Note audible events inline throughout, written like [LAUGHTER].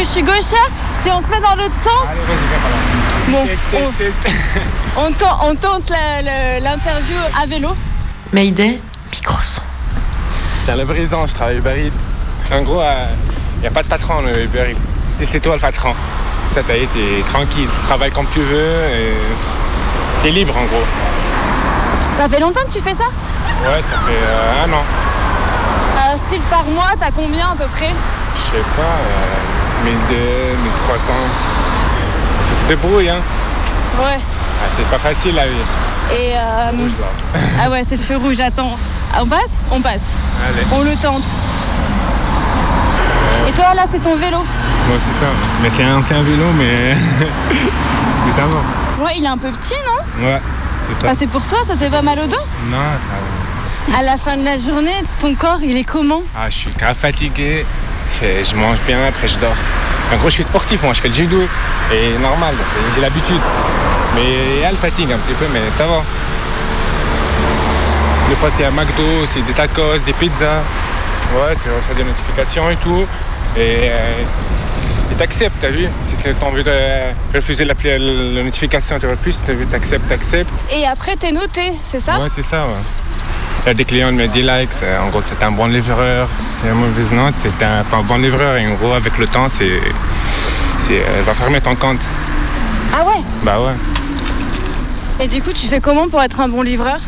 que je suis gauchère Si on se met dans l'autre sens Allez. Bon, Test, on, test, [LAUGHS] test. on tente, on tente le- l'interview à vélo. Mayday, micro-son. J'ai un livraison, je travaille Uber Eats. En gros, il n'y a pas de patron le Uber Eats. Et c'est toi le patron. Ça, t'as t'es tranquille. Tu travailles comme tu veux et t'es libre en gros. Ça fait longtemps que tu fais ça? Ouais, ça fait euh, un an. Euh, Style par mois, t'as combien à peu près? Je sais pas, euh, 1200, 1300. Faut te débrouilles, hein. Ouais. Ah, c'est pas facile la vie. Et euh, là. [LAUGHS] ah ouais, c'est le feu rouge, attends. Ah, On passe? On passe. Allez, On le tente. Et toi là, c'est ton vélo? Moi c'est ça. Mais c'est un ancien vélo, mais. [LAUGHS] mais ça va. Ouais, il est un peu petit, non? Ouais, c'est ça. Ah, c'est pour toi, ça te fait pas mal au dos? Non, ça va. À la fin de la journée, ton corps, il est comment? Ah, je suis grave fatigué. Je, mange bien, après je dors. En gros, je suis sportif, moi, je fais le judo. Et normal, j'ai l'habitude. Mais elle fatigue un petit peu, mais ça va. Des fois, c'est un McDo, c'est des tacos, des pizzas. Ouais, tu reçois des notifications et tout. Et euh, t'acceptes, t'as vu? Si tu as envie de refuser la, la notification, tu refuses, t'as vu, t'acceptes, t'acceptes. Et après, t'es noté, c'est ça? Ouais, c'est ça, ouais. Il y a des clients qui me disent likes, euh, en gros c'est un bon livreur, c'est une mauvaise note, c'est un, pas bon livreur et en gros avec le temps c'est. c'est elle va fermer ton compte. Ah ouais? Bah ouais. Et du coup, tu fais comment pour être un bon livreur?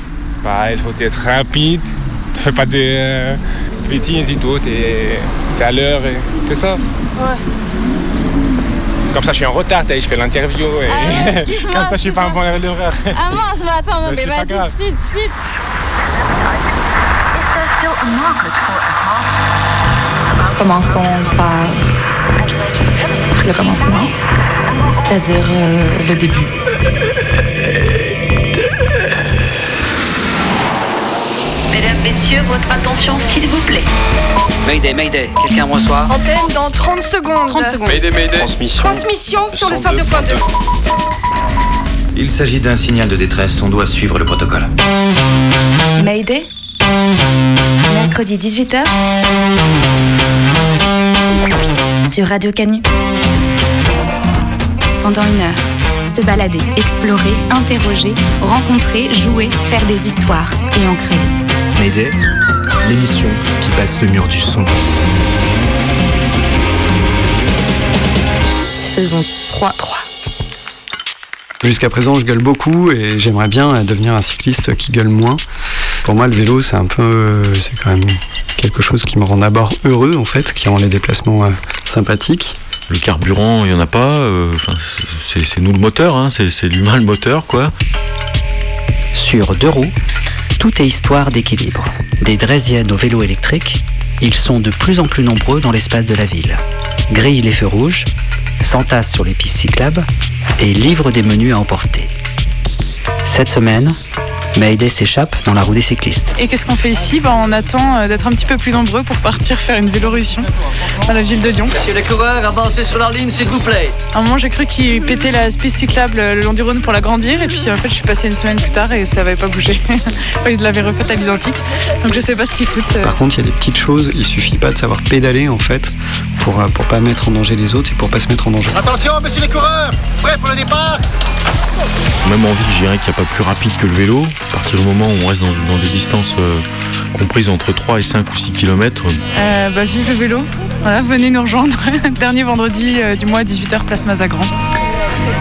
Bah il faut être rapide, tu fais pas des euh, bêtises et tout, t'es, t'es à l'heure et c'est ça. Ouais. Comme ça je suis en retard, je fais l'interview et Ah, [LAUGHS] comme ça je suis pas un bon livreur. Ah mince, mais attends, non, Mais vas-y, speed, speed. Commençons par le commencement, c'est-à-dire euh, le début. Mesdames, Messieurs, votre attention s'il vous plaît. Mayday, Mayday, quelqu'un me reçoit? Antenne dans 30 secondes. 30 secondes. Transmission. Transmission sur le 102.2. Il s'agit d'un signal de détresse, on doit suivre le protocole. Mayday? Mercredi 18h sur Radio Canu. Pendant une heure, se balader, explorer, interroger, rencontrer, jouer, faire des histoires et en créer. Mayday, l'émission qui passe le mur du son. Saison 3. 3. Jusqu'à présent, je gueule beaucoup et j'aimerais bien devenir un cycliste qui gueule moins. Pour moi, le vélo, c'est un peu, c'est quand même quelque chose qui me rend d'abord heureux en fait, qui rend les déplacements euh, sympathiques. Le carburant, il n'y en a pas. euh, c'est c'est nous le moteur, hein, c'est c'est l'humain le moteur, quoi. Sur deux roues, tout est histoire d'équilibre. Des Draisiennes au vélo électrique, ils sont de plus en plus nombreux dans l'espace de la ville. Grillent les feux rouges, s'entassent sur les pistes cyclables et livrent des menus à emporter. Cette semaine, Mayday s'échappe dans la roue des cyclistes. Et qu'est-ce qu'on fait ici? Ben, On attend euh, d'être un petit peu plus nombreux pour partir faire une vélorussion dans la ville de Lyon. Monsieur les coureurs, avancez sur la ligne, s'il vous plaît. À un moment, j'ai cru qu'ils pétaient la piste cyclable euh, le long du Rhône pour l'agrandir. Et puis, en fait, je suis passée une semaine plus tard et ça n'avait pas bougé. [LAUGHS] Ils l'avaient refaite à l'identique. Donc, je sais pas ce qu'ils foutent. euh. Par contre, il y a des petites choses. Il suffit pas de savoir pédaler en fait pour euh, pour pas mettre en danger les autres et pour pas se mettre en danger. Attention, monsieur les coureurs Prêt pour le départ Même envie, je dirais qu'il n'y a pas plus rapide que le vélo. À partir du moment où on reste dans, dans des distances euh, comprises entre 3 et 5 ou 6 km, Euh, bah, vive le vélo. Voilà, venez nous rejoindre. [LAUGHS] Dernier vendredi euh, du mois à 18h, place Mazagran.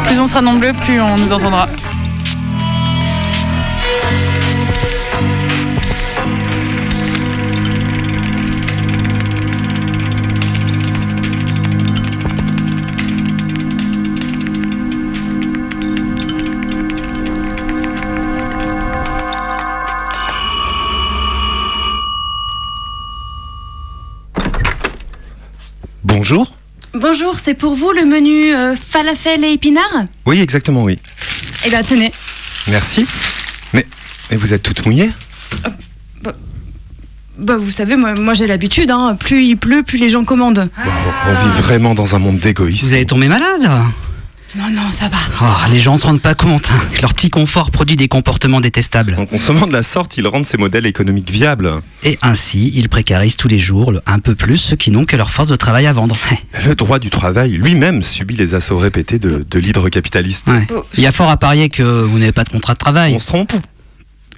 Plus on sera nombreux, plus on nous entendra. Bonjour, c'est pour vous le menu euh, falafel et épinards Oui, exactement, oui. Eh bien, tenez. Merci. Mais, mais vous êtes toute mouillée Bah, vous savez, moi, moi j'ai l'habitude, hein. plus il pleut, plus les gens commandent. On vit vraiment dans un monde d'égoïstes. Vous avez tombé malade Non, non, ça va. Oh, les gens se rendent pas compte hein, que leur petit confort produit des comportements détestables. En consommant de la sorte, ils rendent ces modèles économiques viables. Et ainsi, ils précarisent tous les jours un peu plus ceux qui n'ont que leur force de travail à vendre. [LAUGHS] Le droit du travail lui-même subit les assauts répétés de, de l'hydre capitaliste. Ouais. Il y a fort à parier que vous n'avez pas de contrat de travail. On se trompe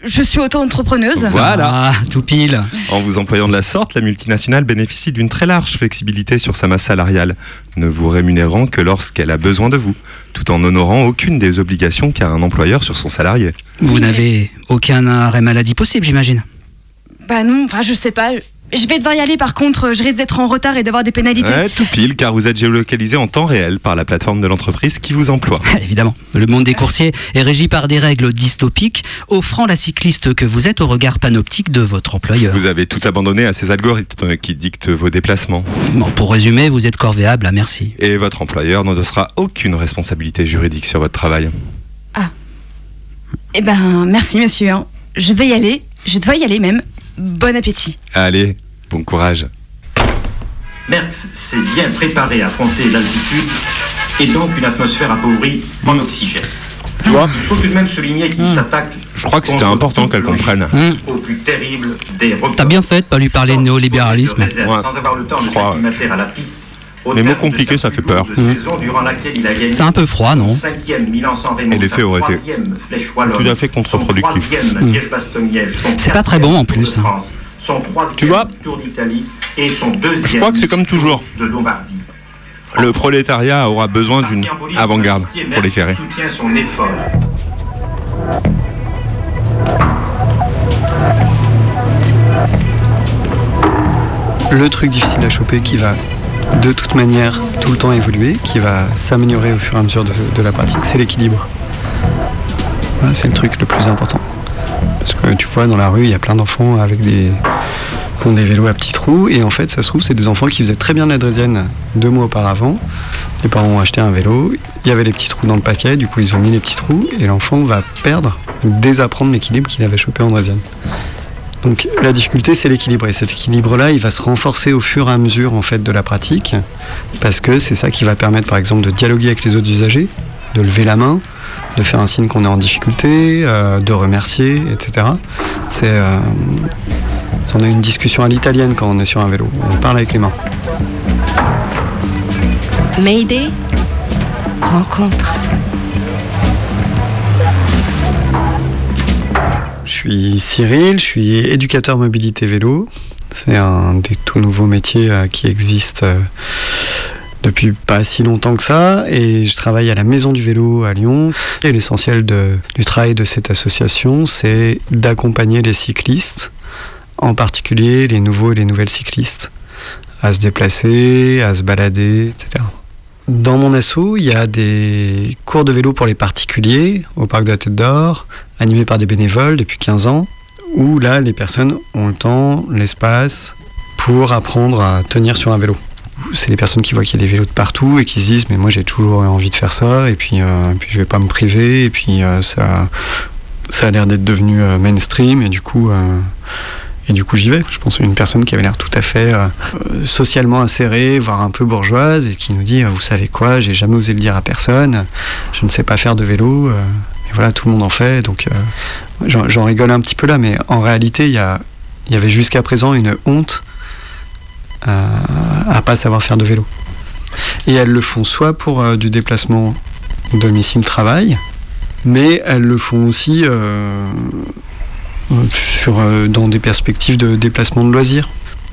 Je suis auto-entrepreneuse. Voilà. Ah, tout pile. En vous employant de la sorte, la multinationale bénéficie d'une très large flexibilité sur sa masse salariale, ne vous rémunérant que lorsqu'elle a besoin de vous, tout en honorant aucune des obligations qu'a un employeur sur son salarié. Vous n'avez aucun arrêt maladie possible, j'imagine? Bah non, enfin je sais pas. Je vais devoir y aller par contre, je risque d'être en retard et d'avoir des pénalités. Ouais, tout pile, car vous êtes géolocalisé en temps réel par la plateforme de l'entreprise qui vous emploie. [LAUGHS] Évidemment, le monde des coursiers est régi par des règles dystopiques, offrant la cycliste que vous êtes au regard panoptique de votre employeur. Vous avez tout abandonné à ces algorithmes qui dictent vos déplacements. Bon, pour résumer, vous êtes corvéable à merci. Et votre employeur n'endossera aucune responsabilité juridique sur votre travail. Eh ben merci monsieur. hein. Je vais y aller, je dois y aller même. Bon appétit. Allez, bon courage. Merckx s'est bien préparé à affronter l'altitude et donc une atmosphère appauvrie en oxygène. Tu vois Il faut tout de même souligner qu'il s'attaque Je crois que c'était important qu'elle comprenne. au plus terrible des. T'as bien fait de pas lui parler de néolibéralisme. Réserve, Ouais. Sans avoir le temps Je de crois, à la piste. Les mots de compliqués, ça fait peur. gagné C'est un peu froid, non Et l'effet aurait été tout à fait contre-productif. Mm. Son C'est pas très bon, en plus, de hein. France, Son troisième Tu vois Tour d'Italie et son deuxième Je crois que c'est comme toujours. de Lombardie. Le prolétariat aura besoin d'une avant-garde pour l'éclairer. soutient son effort. Le truc difficile à choper qui va de toute manière tout le temps évoluer, qui va s'améliorer au fur et à mesure de, de la pratique, c'est l'équilibre. Voilà, c'est le truc le plus important. Parce que tu vois, dans la rue, il y a plein d'enfants avec des qui ont des vélos à petits trous, et en fait, ça se trouve, c'est des enfants qui faisaient très bien de la draisienne deux mois auparavant. Les parents ont acheté un vélo, il y avait les petits trous dans le paquet, du coup, ils ont mis les petits trous, et l'enfant va perdre ou désapprendre l'équilibre qu'il avait chopé en draisienne. Donc la difficulté c'est l'équilibre. Et cet équilibre là il va se renforcer au fur et à mesure en fait de la pratique. Parce que c'est ça qui va permettre par exemple de dialoguer avec les autres usagers, de lever la main, de faire un signe qu'on est en difficulté, euh, de remercier, etc. C'est euh, on a une discussion à l'italienne quand on est sur un vélo, on parle avec les mains. Mayday Rencontre. Je suis Cyril, je suis éducateur mobilité vélo. C'est un des tout nouveaux métiers euh, qui existe depuis pas si longtemps que ça et je travaille à la Maison du Vélo à Lyon. Et l'essentiel du travail de cette association, c'est d'accompagner les cyclistes, en particulier les nouveaux et les nouvelles cyclistes, à se déplacer, à se balader, etc. Dans mon asso, il y a des cours de vélo pour les particuliers au parc de la Tête d'Or, animés par des bénévoles depuis 15 ans, où là, les personnes ont le temps, l'espace pour apprendre à tenir sur un vélo. C'est des personnes qui voient qu'il y a des vélos de partout et qui se disent mais moi j'ai toujours envie de faire ça et puis, euh, puis je vais pas me priver et puis euh, ça, ça a l'air d'être devenu euh, mainstream et du coup euh, et du coup j'y vais. Je pense à une personne qui avait l'air tout à fait socialement insérée, voire un peu bourgeoise et qui nous dit vous savez quoi j'ai jamais osé le dire à personne, je ne sais pas faire de vélo. et voilà tout le monde en fait donc j'en rigole un petit peu là mais en réalité il y y avait jusqu'à présent une honte euh, à pas savoir faire de vélo. Et elles le font soit pour euh, du déplacement domicile-travail, mais elles le font aussi euh, sur, euh, dans des perspectives de déplacement de loisirs.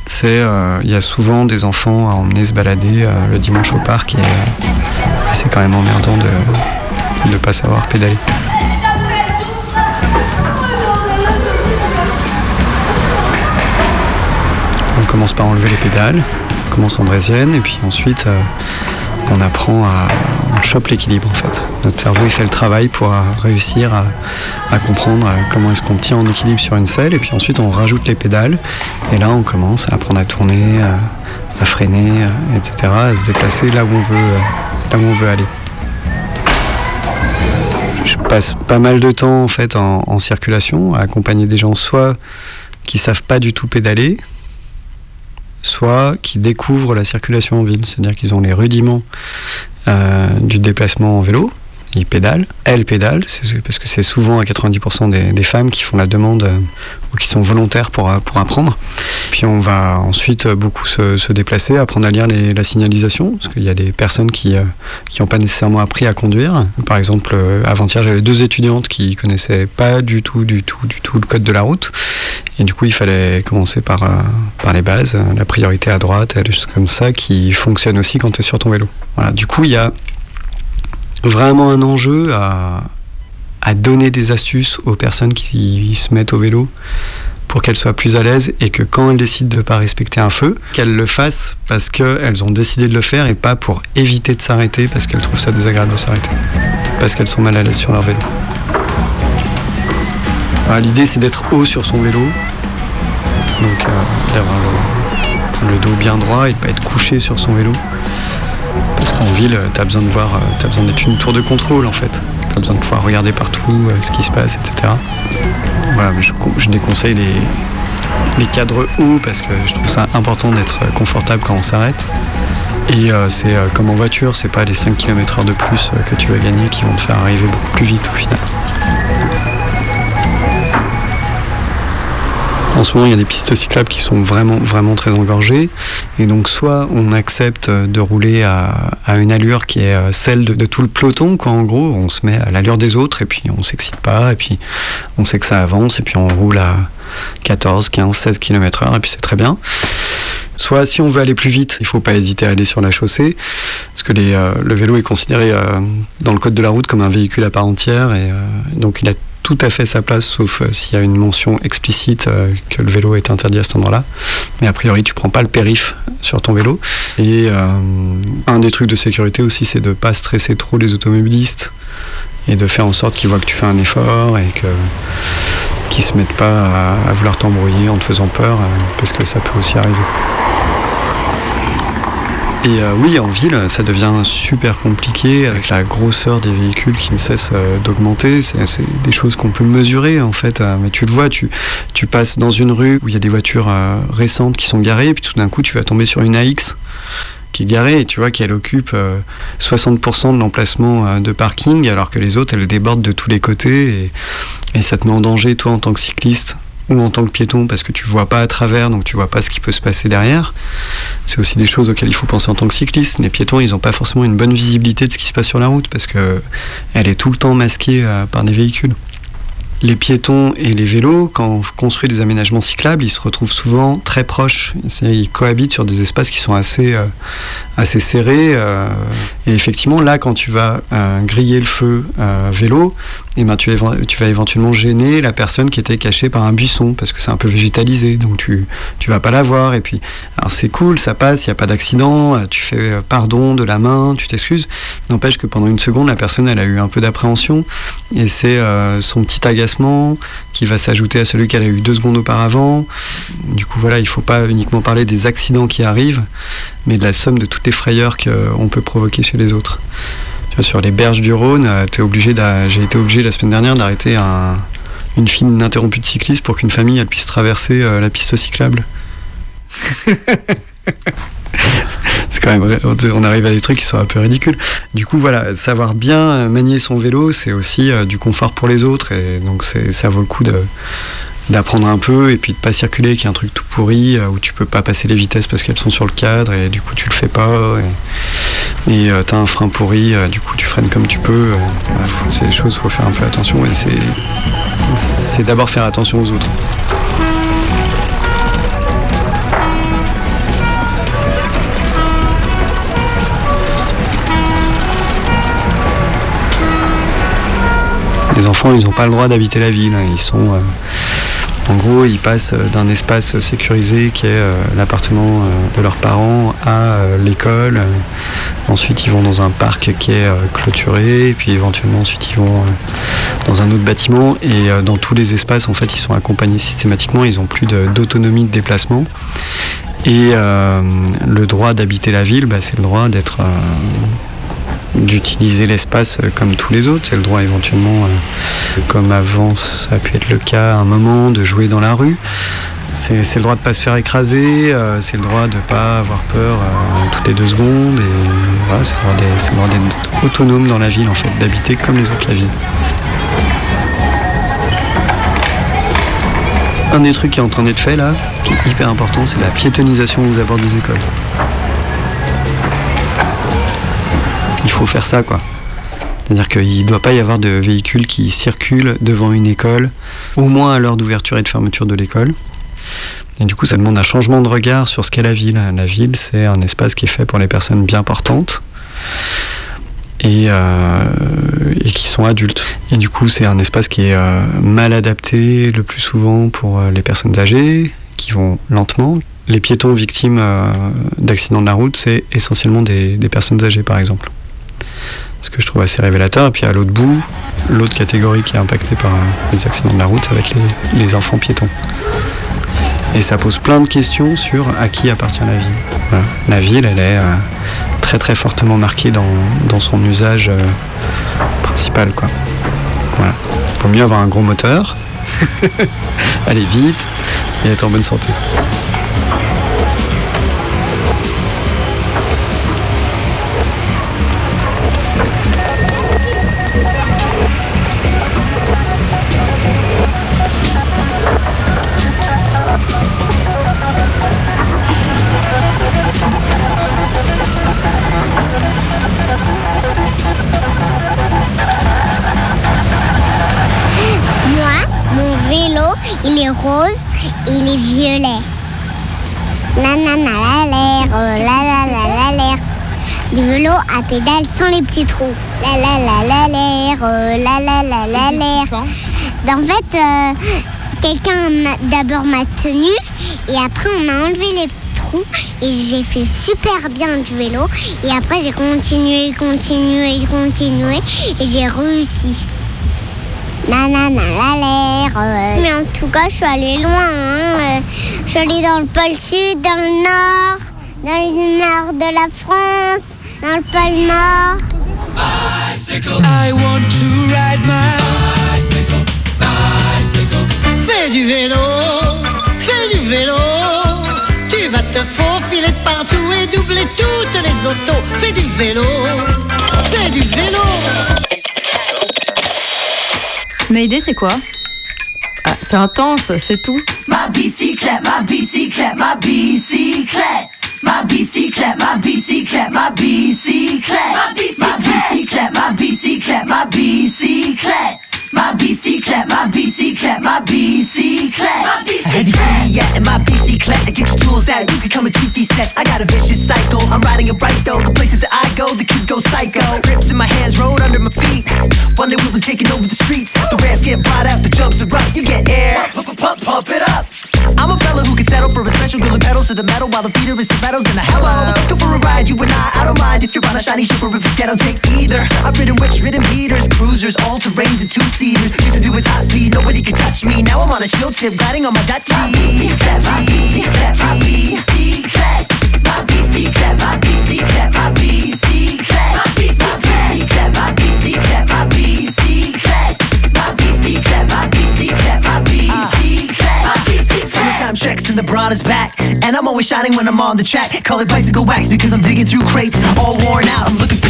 C'est, il y a souvent des enfants à emmener se balader le dimanche au parc et, et c'est quand même emmerdant de ne pas savoir pédaler. Commence par enlever les pédales, on commence en draisienne et puis ensuite euh, on apprend à. on chope l'équilibre en fait. Notre cerveau il fait le travail pour euh, réussir à, comprendre euh, comment est-ce qu'on tient en équilibre sur une selle et puis ensuite on rajoute les pédales et là on commence à apprendre à tourner, à, freiner, etc., à se déplacer là où on veut, là où on veut aller. Je passe pas mal de temps en fait en, en circulation à accompagner des gens soit qui savent pas du tout pédaler, soit qui découvrent la circulation en ville, c'est-à-dire qu'ils ont les rudiments euh, du déplacement en vélo. Ils pédalent, elles pédalent, parce que c'est souvent à 90% des, femmes qui font la demande euh, ou qui sont volontaires pour, euh, pour apprendre. Puis on va ensuite euh, beaucoup se, déplacer, apprendre à lire la signalisation, parce qu'il y a des personnes qui n'ont pas nécessairement appris à conduire. Par exemple, avant-hier, j'avais deux étudiantes qui connaissaient pas du tout, du tout, du tout le code de la route. Et du coup, il fallait commencer par, par les bases, la priorité à droite, des choses comme ça, qui fonctionnent aussi quand tu es sur ton vélo. Voilà. Du coup, il y a vraiment un enjeu à, donner des astuces aux personnes qui se mettent au vélo pour qu'elles soient plus à l'aise et que quand elles décident de ne pas respecter un feu, qu'elles le fassent parce qu'elles ont décidé de le faire et pas pour éviter de s'arrêter parce qu'elles trouvent ça désagréable de s'arrêter, parce qu'elles sont mal à l'aise sur leur vélo. L'idée c'est d'être haut sur son vélo, donc euh, d'avoir le, le dos bien droit et de ne pas être couché sur son vélo. Parce qu'en ville, tu as besoin de voir, as besoin d'être une tour de contrôle en fait. Tu as besoin de pouvoir regarder partout euh, ce qui se passe, etc. Voilà, je, con- je déconseille les, les cadres hauts parce que je trouve ça important d'être euh, confortable quand on s'arrête. Et euh, c'est euh, comme en voiture, c'est pas les 5 km/h de plus euh, que tu vas gagner qui vont te faire arriver beaucoup plus vite au final. En ce moment, il y a des pistes cyclables qui sont vraiment, vraiment très engorgées. Et donc, soit on accepte de rouler à, une allure qui est euh, celle de, tout le peloton, quoi. En gros, on se met à l'allure des autres et puis on s'excite pas. Et puis on sait que ça avance et puis on roule à 14, 15, 16 km heure et puis c'est très bien. Soit si on veut aller plus vite, il faut pas hésiter à aller sur la chaussée, parce que euh, le vélo est considéré euh, dans le code de la route comme un véhicule à part entière, et donc il a tout à fait sa place, sauf euh, s'il y a une mention explicite euh, que le vélo est interdit à cet endroit-là. Mais a priori, tu prends pas le périph sur ton vélo. Et euh, un des trucs de sécurité aussi, c'est de pas stresser trop les automobilistes et de faire en sorte qu'ils voient que tu fais un effort et que qu'ils se mettent pas à, vouloir t'embrouiller en te faisant peur, parce que ça peut aussi arriver. Et euh, oui, en ville, ça devient super compliqué avec la grosseur des véhicules qui ne cesse euh, d'augmenter. C'est des choses qu'on peut mesurer en fait. Euh, mais tu le vois, tu, passes dans une rue où il y a des voitures récentes qui sont garées, et puis tout d'un coup, tu vas tomber sur une AX qui est garée et tu vois qu'elle occupe euh, 60% de l'emplacement de parking alors que les autres elles débordent de tous les côtés et ça te met en danger toi en tant que cycliste ou en tant que piéton parce que tu vois pas à travers donc tu vois pas ce qui peut se passer derrière c'est aussi des choses auxquelles il faut penser en tant que cycliste les piétons ils ont pas forcément une bonne visibilité de ce qui se passe sur la route parce que elle est tout le temps masquée euh, par des véhicules les piétons et les vélos, quand on construit des aménagements cyclables, ils se retrouvent souvent très proches. Ils cohabitent sur des espaces qui sont assez, euh, assez serrés. euh, et effectivement, là, quand tu vas griller le feu vélo, eh ben, tu, vas éventuellement gêner la personne qui était cachée par un buisson, parce que c'est un peu végétalisé, donc tu, tu vas pas la voir. Et puis, c'est cool, ça passe, il n'y a pas d'accident, euh, tu fais euh, pardon de la main, tu t'excuses. N'empêche que pendant une seconde, la personne, elle a eu un peu d'appréhension, et c'est euh, son petit agacement qui va s'ajouter à celui qu'elle a eu deux secondes auparavant. Du coup, voilà, il faut pas uniquement parler des accidents qui arrivent, mais de la somme de toutes les frayeurs qu'on peut provoquer chez les autres. Tu vois, sur les berges du Rhône, euh, t'es obligé j'ai été obligé la semaine dernière d'arrêter un- une file ininterrompue de cyclistes pour qu'une famille elle puisse traverser euh, la piste cyclable. [LAUGHS] c'est quand même on arrive à des trucs qui sont un peu ridicules. Du coup, voilà, savoir bien manier son vélo, c'est aussi euh, du confort pour les autres, et donc ça vaut le coup de d'apprendre un peu et puis de pas circuler qui est un truc tout pourri où tu peux pas passer les vitesses parce qu'elles sont sur le cadre et du coup tu le fais pas et, et euh, t'as un frein pourri euh, du coup tu freines comme tu peux euh, c'est des choses faut faire un peu attention et c'est c'est d'abord faire attention aux autres les enfants ils n'ont pas le droit d'habiter la ville hein. ils sont en gros, ils passent euh, d'un espace sécurisé qui est euh, l'appartement euh, de leurs parents à l'école. Ensuite, ils vont dans un parc qui est clôturé. Puis éventuellement, ensuite, ils vont dans un autre bâtiment. Et dans tous les espaces, en fait, ils sont accompagnés systématiquement. Ils n'ont plus d'autonomie de, déplacement. Et le droit d'habiter la ville, bah, c'est le droit d'être d'utiliser l'espace euh, comme tous les autres. C'est le droit éventuellement, euh, comme avant ça a pu être le cas à un moment, de jouer dans la rue. C'est le droit de pas se faire écraser, euh, c'est le droit de pas avoir peur toutes les deux secondes. Voilà, c'est c'est d'avoir d'être autonome dans la ville en fait, d'habiter comme les autres la ville. Un des trucs qui est en train d'être fait là, qui est hyper important, c'est la piétonisation aux abords des écoles. Faut faire ça quoi. C'est-à-dire qu'il ne doit pas y avoir de véhicules qui circulent devant une école, au moins à l'heure d'ouverture et de fermeture de l'école. Et du coup, ça demande un changement de regard sur ce qu'est la ville. La ville, c'est un espace qui est fait pour les personnes bien portantes et, euh, qui sont adultes. Et du coup, c'est un espace qui est euh, mal adapté le plus souvent pour euh, les personnes âgées, qui vont lentement. Les piétons victimes d'accidents de la route, c'est essentiellement des personnes âgées, par exemple. Ce que je trouve assez révélateur. Et puis à l'autre bout, l'autre catégorie qui est impactée par euh, les accidents de la route, ça va être les, enfants piétons. Et ça pose plein de questions sur à qui appartient la ville. La ville, elle est euh, très très fortement marquée dans, son usage euh, principal. Quoi. Voilà. Il vaut mieux avoir un gros moteur, [LAUGHS] aller vite et être en bonne santé. Nanana la l'air, euh, la la la la l'air. Du vélo à pédale sans les petits trous. La la la la l'air, euh, la la la la l'air. Ben, En fait, euh, quelqu'un d'abord m'a tenu et après on a enlevé les petits trous et j'ai fait super bien du vélo et après j'ai continué, continué, continué et j'ai réussi. Nanana la l'air. euh. Mais en tout cas, je suis allée loin. hein, euh. Je suis allée dans le pôle sud, dans le nord, dans le nord de la France, dans le pôle nord. I want to ride my bicycle, bicycle. Fais du vélo, fais du vélo. Tu vas te faufiler partout et doubler toutes les autos. Fais du vélo, fais du vélo. Mayday, c'est quoi? Ah, c'est intense, c'est tout. Ma bicyclette, ma bicyclette, ma bicyclette. Ma bicyclette, ma bicyclette, ma bicyclette. Ma bicyclette, ma bicyclette, ma bicyclette. Ma bicyclette, ma bicyclette, ma bicyclette. Have you seen me yet in my bicyclette? Get your tools out, you can come and tweak these sets. I got a vicious cycle, I'm riding it right though. The places that I go, the kids go psycho. Grips in my hands, road under my feet. One day we'll be taking over the streets. The ramps get brought out, the jumps are up, you get air. Pump, pump, pump, pump it up. I'm a fella who can settle for a special who pedals to the metal while the feeder is the stilettos in a hello. Let's go for a ride, you and I. I don't mind if you're on a shiny ship or if it's ghetto, take either. I've ridden whips, ridden beaters, cruisers, all terrains and two seaters. Used to do it top speed, nobody could touch me. Now I'm on a chill tip, riding on my Dutchie. My bicyclette, my bicyclette, my bicyclette. My bicyclette, my bicyclette, my checks and the broad is back. And I'm always shining when I'm on the track. Call it bicycle wax because I'm digging through crates. All worn out, I'm looking for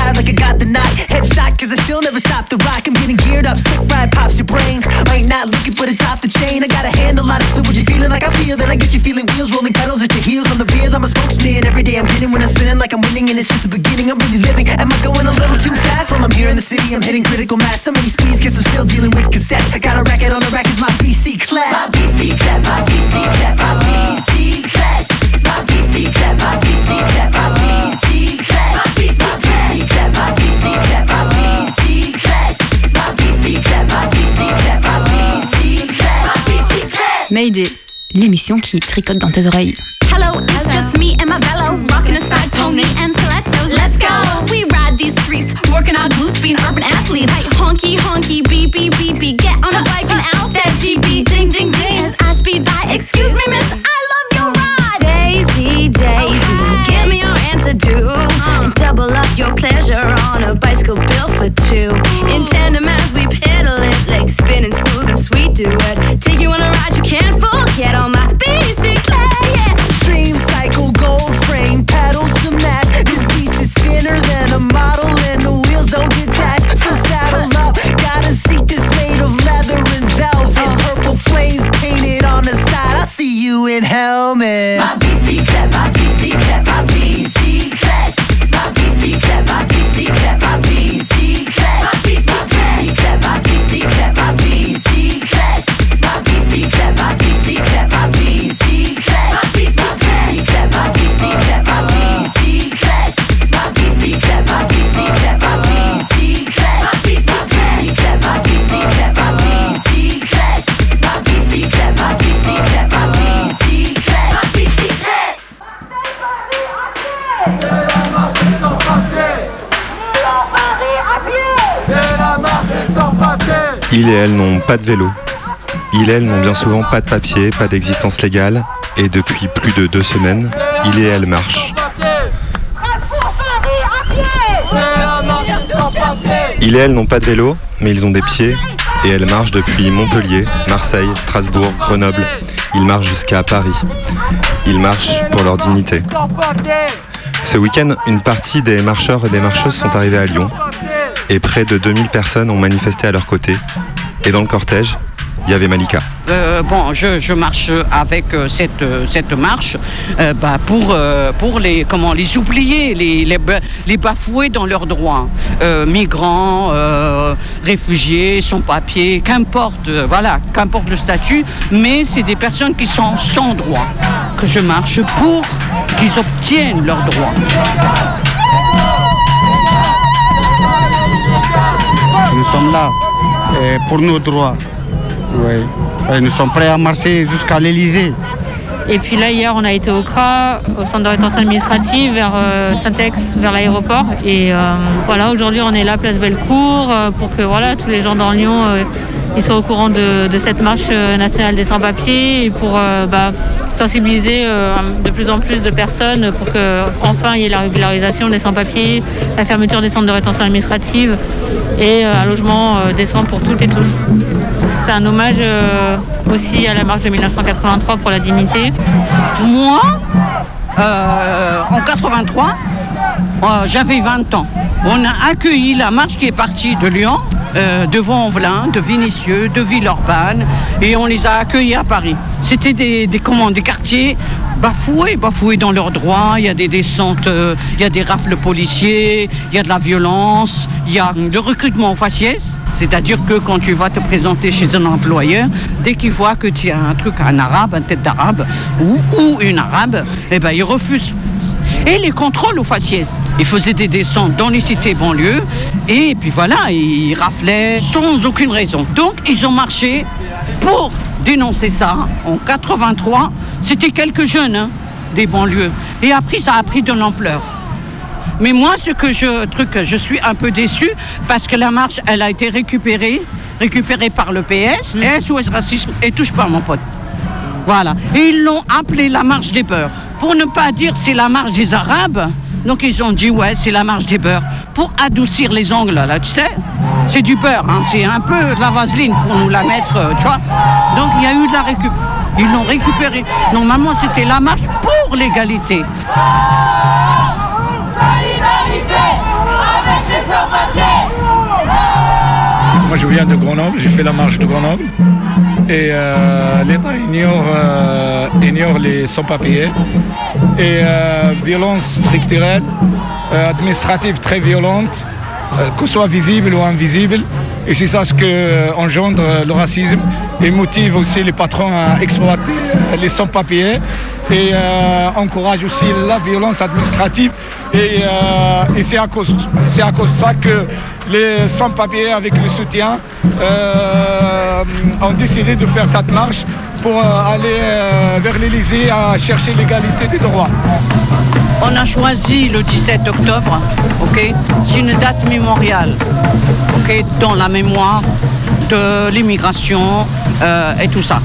tired like I got the knot. Headshot cause I still never stop the rock. I'm getting geared up, slick ride pops your brain. Might not looking but it's off the chain. I got a handle on it, so if you're feeling like I feel, then I get you feeling wheels, rolling pedals at your heels on the wheel. I'm a spokesman. Every day I'm getting when I'm spinning like I'm winning, and it's just the beginning. I'm really living. Am I going a little too fast? While I'm here in the city, I'm hitting critical mass. So many speeds, guess I'm still dealing with cassettes. I got a racket on the rack, it's my BC clap. My BC clap, my BC clap, my Mayday, l'émission qui tricote dans tes oreilles. Hello, it's just me and my bellow, rocking a side pony and stilettos. Let's go. We ride these streets, working our glutes, being urban athletes. Hey, honky, honky, beep, beep, beep, beep. Get on the bike and out that GB. Ding, ding, ding. As I speed by, excuse me, miss, I love your ride. Daisy, Daisy, give me your answer, do. And double up your pleasure on a bicycle built for two. In doing helmets. My BC clap, my BC clap, my BC clap. My BC clap, my BC clap, my BC clap. My BC clap, my BC clap, my BC clap. My BC clap, my Il et elle n'ont pas de vélo. Il et elle n'ont bien souvent pas de papier, pas d'existence légale. Et depuis plus de deux semaines, il et elle marchent. Il et elle n'ont pas de vélo, mais ils ont des pieds. Et elles marchent depuis Montpellier, Marseille, Strasbourg, Grenoble. Ils marchent jusqu'à Paris. Ils marchent pour leur dignité. Ce week-end, une partie des marcheurs et des marcheuses sont arrivés à Lyon. Et près de 2000 personnes ont manifesté à leur côté. Et dans le cortège, il y avait Malika. Euh, bon, je, je marche avec euh, cette, euh, cette marche bah, pour, pour les, comment, les oublier, les, les, les bafouer dans leurs droits. Migrants, réfugiés, sans-papiers, qu'importe, euh, voilà, qu'importe le statut, mais c'est des personnes qui sont sans droit que je marche pour qu'ils obtiennent leurs droits. Sommes là euh, pour nos droits. Nous sommes prêts à marcher jusqu'à l'Elysée. Et puis là, hier, on a été au CRA, au centre de rétention administrative, vers euh, Saint-Ex, vers l'aéroport. Et euh, voilà, aujourd'hui, on est là, place Bellecour, euh, pour que voilà, tous les gens dans Lyon ils soient au courant de, cette marche nationale des sans-papiers et pour bah, sensibiliser de plus en plus de personnes pour que enfin il y ait la régularisation des sans-papiers, la fermeture des centres de rétention administrative et un logement décent pour toutes et tous. C'est un hommage euh, aussi à la marche de 1983 pour la dignité. Moi, euh, en 83, euh, j'avais 20 ans. On a accueilli la marche qui est partie de Lyon, de Vaux-en-Velin, de Vénissieux, de Villeurbanne, et on les a accueillis à Paris. C'était des, des, des quartiers bafoués, bafoués dans leurs droits. Il y a des descentes, euh, il y a des rafles policiers, il y a de la violence, il y a le recrutement au faciès. C'est-à-dire que quand tu vas te présenter chez un employeur, dès qu'il voit que tu as un truc, un arabe, une tête d'arabe ou, une arabe, eh ben, il refuse. Et les contrôles au faciès. Ils faisaient des descentes dans les cités banlieues et puis voilà, ils raflaient sans aucune raison. Donc ils ont marché pour dénoncer ça en 83. C'était quelques jeunes hein, des banlieues. Et après, ça a pris de l'ampleur. Mais moi, ce que je, truc, je suis un peu déçu parce que la marche, elle a été récupérée, récupérée par le PS, SOS Racisme? Et touche pas mon pote. Voilà. Et ils l'ont appelée la marche des beurs. Pour ne pas dire c'est la marche des Arabes, donc ils ont dit ouais, c'est la marche des beurs. Pour adoucir les angles, là, tu sais, c'est du beurre, hein, c'est un peu de la vaseline pour nous la mettre, euh, tu vois. Donc il y a eu de la récup. Ils l'ont récupérée. Normalement, c'était la marche pour l'égalité. Moi, je viens de Grenoble, j'ai fait la marche de Grenoble. Et euh, l'État ignore, euh, ignore les sans-papiers. Et euh, violence structurelle, administrative très violente, que ce soit visible ou invisible. Et c'est ça ce que engendre le racisme et motive aussi les patrons à exploiter les sans-papiers et euh, encourage aussi la violence administrative. Et, euh, c'est à, cause- à cause de ça que les sans-papiers, avec le soutien, euh, ont décidé de faire cette marche pour aller vers l'Élysée à chercher l'égalité des droits. On a choisi le 17 octobre, ok C'est une date mémoriale, ok Dans la mémoire de l'immigration et tout ça.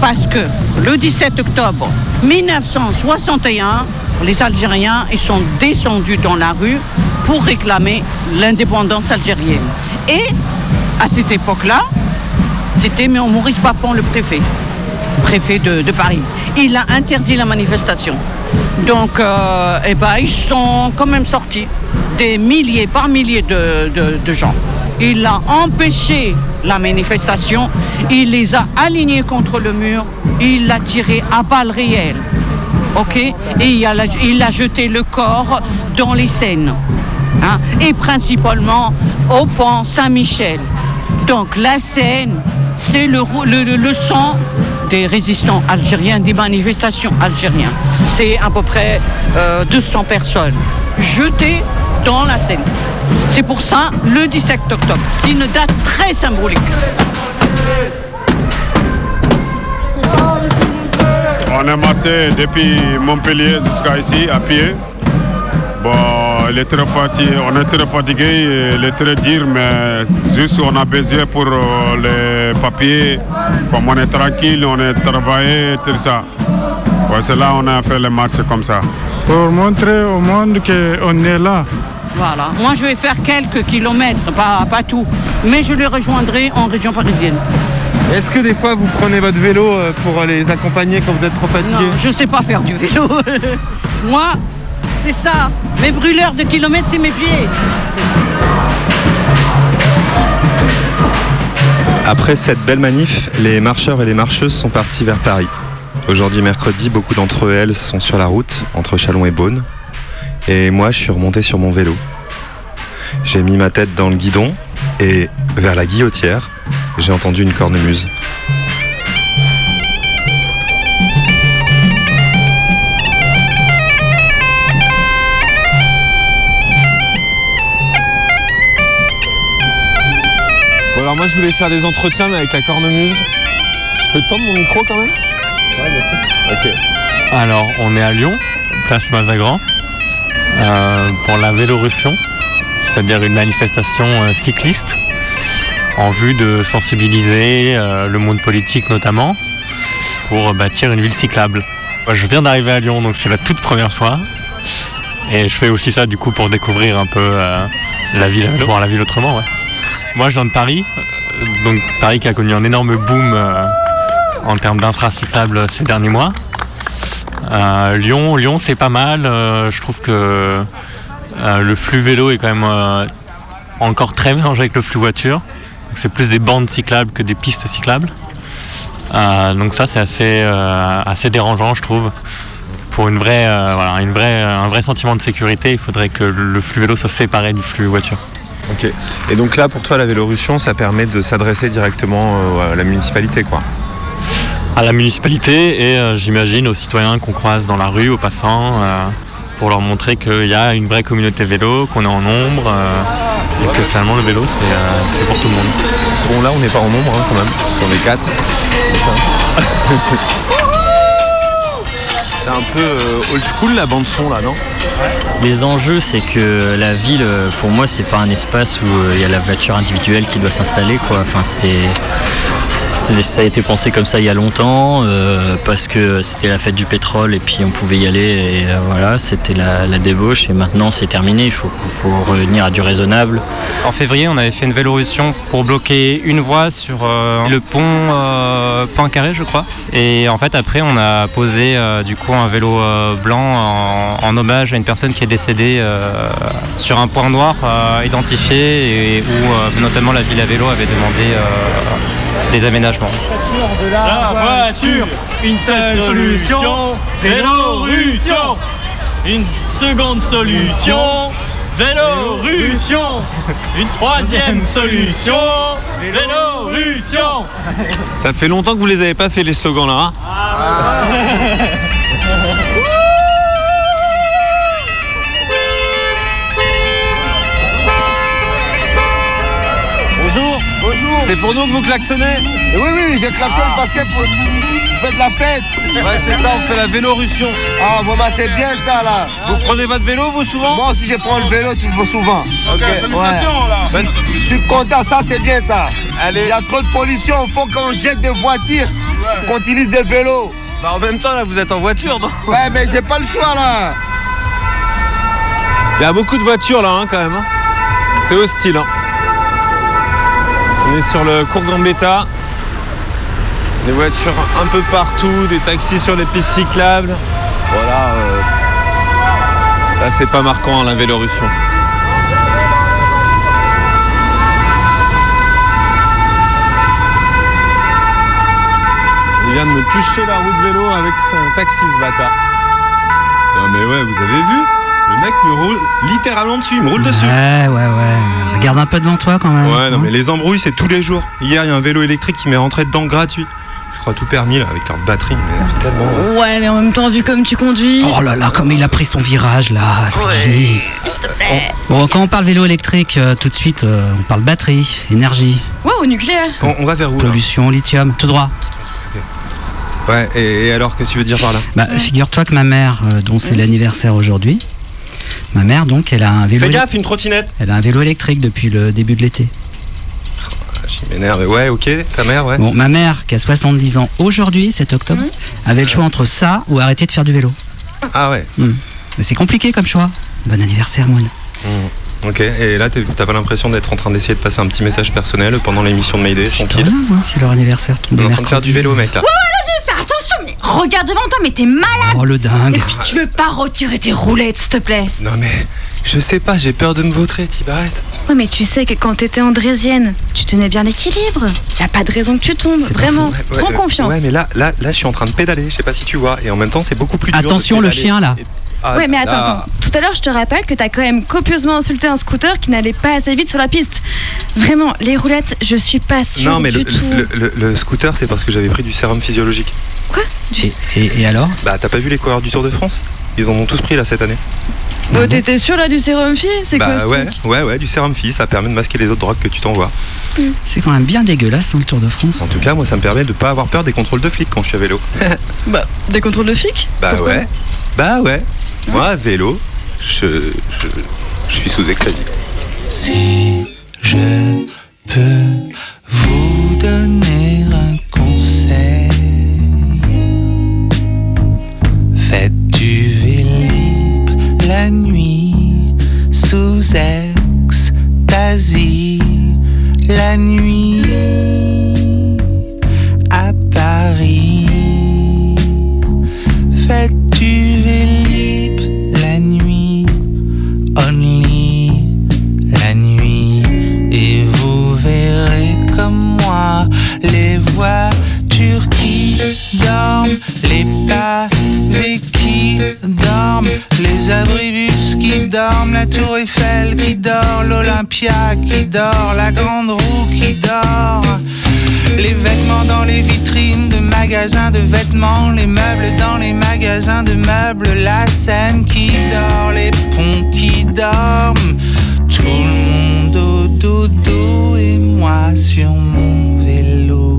Parce que le 17 octobre 1961, les Algériens sont descendus dans la rue pour réclamer l'indépendance algérienne. Et à cette époque-là, c'était Maurice Papon, le préfet, préfet de, Paris. Il a interdit la manifestation. Donc, euh, eh ben, ils sont quand même sortis, des milliers, par milliers de, de- de gens. Il a empêché la manifestation, il les a alignés contre le mur, il l'a tiré à balles réelles. Et il a, jeté le corps dans les Seines. hein, et principalement au pont Saint-Michel. Donc la Seine, c'est le, sang des résistants algériens, des manifestations algériennes. C'est à peu près euh, 200 personnes jetées dans la Seine. C'est pour ça le 17 octobre. C'est une date très symbolique. On a marché depuis Montpellier jusqu'à ici à pied. Bon, il est très fatigué, on est très fatigué, il est très dur, mais juste on a besoin pour euh, les papiers. Comme on est tranquille, on est travaillé, tout ça. Ouais, c'est là qu'on a fait le match comme ça. Pour montrer au monde qu'on est là. Voilà. Moi, je vais faire quelques kilomètres, pas, pas tout. Mais je les rejoindrai en région parisienne. Est-ce que des fois vous prenez votre vélo euh, pour les accompagner quand vous êtes trop fatigué Non, je sais pas faire du vélo. [LAUGHS] Moi, c'est ça. Mes brûleurs de kilomètres, c'est mes pieds. Après cette belle manif, les marcheurs et les marcheuses sont partis vers Paris. Aujourd'hui mercredi, beaucoup d'entre elles sont sur la route entre Chalon et Beaune. Et moi, je suis remonté sur mon vélo. J'ai mis ma tête dans le guidon et vers la guillotière, j'ai entendu une cornemuse. Bon alors moi je voulais faire des entretiens mais avec la cornemuse. Je peux tendre mon micro quand même? Ouais bien sûr. Ok. Alors, on est à Lyon, place Mazagran, pour la Vélorussion, c'est-à-dire une manifestation euh, cycliste en vue de sensibiliser euh, le monde politique notamment pour bâtir une ville cyclable. Je viens d'arriver à Lyon, donc c'est la toute première fois. Et je fais aussi ça du coup pour découvrir un peu euh, la ville, voir la ville autrement. ouais. Moi, je viens de Paris, euh, donc Paris qui a connu un énorme boom euh, en termes d'intracyclables ces derniers mois. Lyon, Lyon c'est pas mal. euh, je trouve que euh, le flux vélo est quand même euh, encore très mélangé avec le flux voiture. C'est plus des bandes cyclables que des pistes cyclables. Donc ça c'est assez, dérangeant je trouve. Pour une vraie, une vraie, un vrai sentiment de sécurité, il faudrait que le flux vélo soit séparé du flux voiture. Ok. Et donc là pour toi la Vélorussion ça permet de s'adresser directement à la municipalité quoi. À la municipalité et euh, j'imagine aux citoyens qu'on croise dans la rue, aux passants, euh, pour leur montrer qu'il y a une vraie communauté vélo, qu'on est en nombre euh, et que finalement le vélo c'est euh, c'est pour tout le monde. Bon là on n'est pas en nombre hein, quand même, parce qu'on est quatre. C'est ça. [LAUGHS] C'est un peu old school la bande son là non? Les enjeux, c'est que la ville, pour moi, c'est pas un espace où il y a la voiture individuelle qui doit s'installer, quoi. Enfin, c'est- ça a été pensé comme ça il y a longtemps, euh, parce que c'était la fête du pétrole et puis on pouvait y aller et euh, voilà, c'était la, débauche et maintenant c'est terminé. Il faut, revenir à du raisonnable. En février, on avait fait une vélorussion pour bloquer une voie sur euh, le pont Poincaré, je crois. Et en fait, après, on a posé du coup un vélo blanc en, en hommage à une personne qui est décédée sur un point noir identifié et où notamment la ville à vélo avait demandé des aménagements. La voiture, une seule solution, Vélorussion. Une seconde solution, Vélorussion. Une troisième solution, Vélorussion. Ça fait longtemps que vous les avez pas fait les slogans là. hein Bonjour. C'est pour nous que vous klaxonnez Oui, oui, je klaxonne parce que vous faites la fête. Ouais, c'est ça, on fait la vélorussion. Ah, vraiment, c'est bien ça, là. Vous prenez votre vélo, vous, souvent Moi aussi, je prends le vélo tout souvent. Ok, félicitations, là. Ben, Je suis content, ça, c'est bien ça. Il y a trop de pollution, il faut qu'on jette des voitures, qu'on utilise des vélos. Bah, en même temps, là, vous êtes en voiture, non Ouais, mais j'ai pas le choix, là. Il y a beaucoup de voitures, là, hein, quand même. hein. C'est hostile. Hein. On est sur le cours Gambetta. Des voitures un peu partout, des taxis sur les pistes cyclables. Voilà. euh, Là, c'est pas marquant, hein, la Vélorussion. Il vient de me toucher la roue de vélo avec son taxi, ce bâtard. Non mais ouais, vous avez vu? Le mec me roule littéralement dessus, il me roule dessus. Ouais, ouais, ouais. Regarde un peu devant toi quand même. Ouais, non mais les embrouilles, c'est tous les jours. Hier, il y a un vélo électrique qui m'est rentré dedans gratuit. Ils se croient tout permis, là, avec leur batterie, mais tellement... Ouais, mais en même temps, vu comme tu conduis. Oh là là, comme il a pris son virage là. Luigi. Bon, quand on parle vélo électrique, euh, tout de suite, euh, on parle batterie, énergie, Ouais, au nucléaire. On, on va vers où là pollution, lithium, tout droit. Ouais, et, et alors, qu'est-ce que tu veux dire par là? Bah, figure-toi que ma mère, euh, dont c'est l'anniversaire aujourd'hui, Ma mère, donc, elle a un vélo. Fais gaffe, une trottinette Elle a un vélo électrique depuis le début de l'été. Je m'énerve. Ouais, ok, ta mère, ouais. Bon, ma mère, qui a 70 ans aujourd'hui, 7 octobre, avait le choix entre ça ou arrêter de faire du vélo. Ah ouais. Hmm. Mais c'est compliqué comme choix. Bon anniversaire, Moon. Hmm. Ok, et là, t'as pas l'impression d'être en train d'essayer de passer un petit message personnel pendant l'émission de Mayday, tranquille moi, si leur anniversaire tombe On est en train de faire du vélo, mec, là. Ouais, ouais, là, j'ai fait attention, mais regarde devant toi, mais t'es malade. Oh, le dingue. Et puis tu veux pas retirer tes roulettes, s'il te plaît. Non mais, je sais pas, j'ai peur de me vautrer, Tibarette. Ouais, mais tu sais que quand t'étais andrésienne, tu tenais bien l'équilibre. Y a pas de raison que tu tombes, vraiment. Ouais, Prends euh, confiance. Ouais, mais là, là, là, je suis en train de pédaler, je sais pas si tu vois, et en même temps, c'est beaucoup plus dur. de Attention, le chien, là. Ah, ouais, mais attends. Tout à l'heure, je te rappelle que t'as quand même copieusement insulté un scooter qui n'allait pas assez vite sur la piste. Vraiment, les roulettes, je suis pas sûre Non, mais du le, tout. le- le- le scooter, c'est parce que j'avais pris du sérum physiologique. Quoi? Et, et alors? Bah, t'as pas vu les coureurs du Tour de France? Ils en ont tous pris là cette année. Bon, t'étais sûr là du sérum fille C'est quoi Bah ce ouais, truc? ouais, ouais, du sérum phy, ça permet de masquer les autres drogues que tu t'envoies. C'est quand même bien dégueulasse, hein, le Tour de France. En tout cas, moi, ça me permet de pas avoir peur des contrôles de flics quand je suis à vélo. [LAUGHS] Bah, des contrôles de flics? Bah Pourquoi? ouais, bah ouais. Moi, vélo, je, je, je suis sous ecstasy. Si je peux vous donner un conseil, faites du vélib la nuit sous ecstasy, la nuit qui dort, la grande roue qui dort. Les vêtements dans les vitrines de magasins de vêtements, les meubles dans les magasins de meubles, la scène qui dort, les ponts qui dorment, tout le monde au dodo et moi sur mon vélo.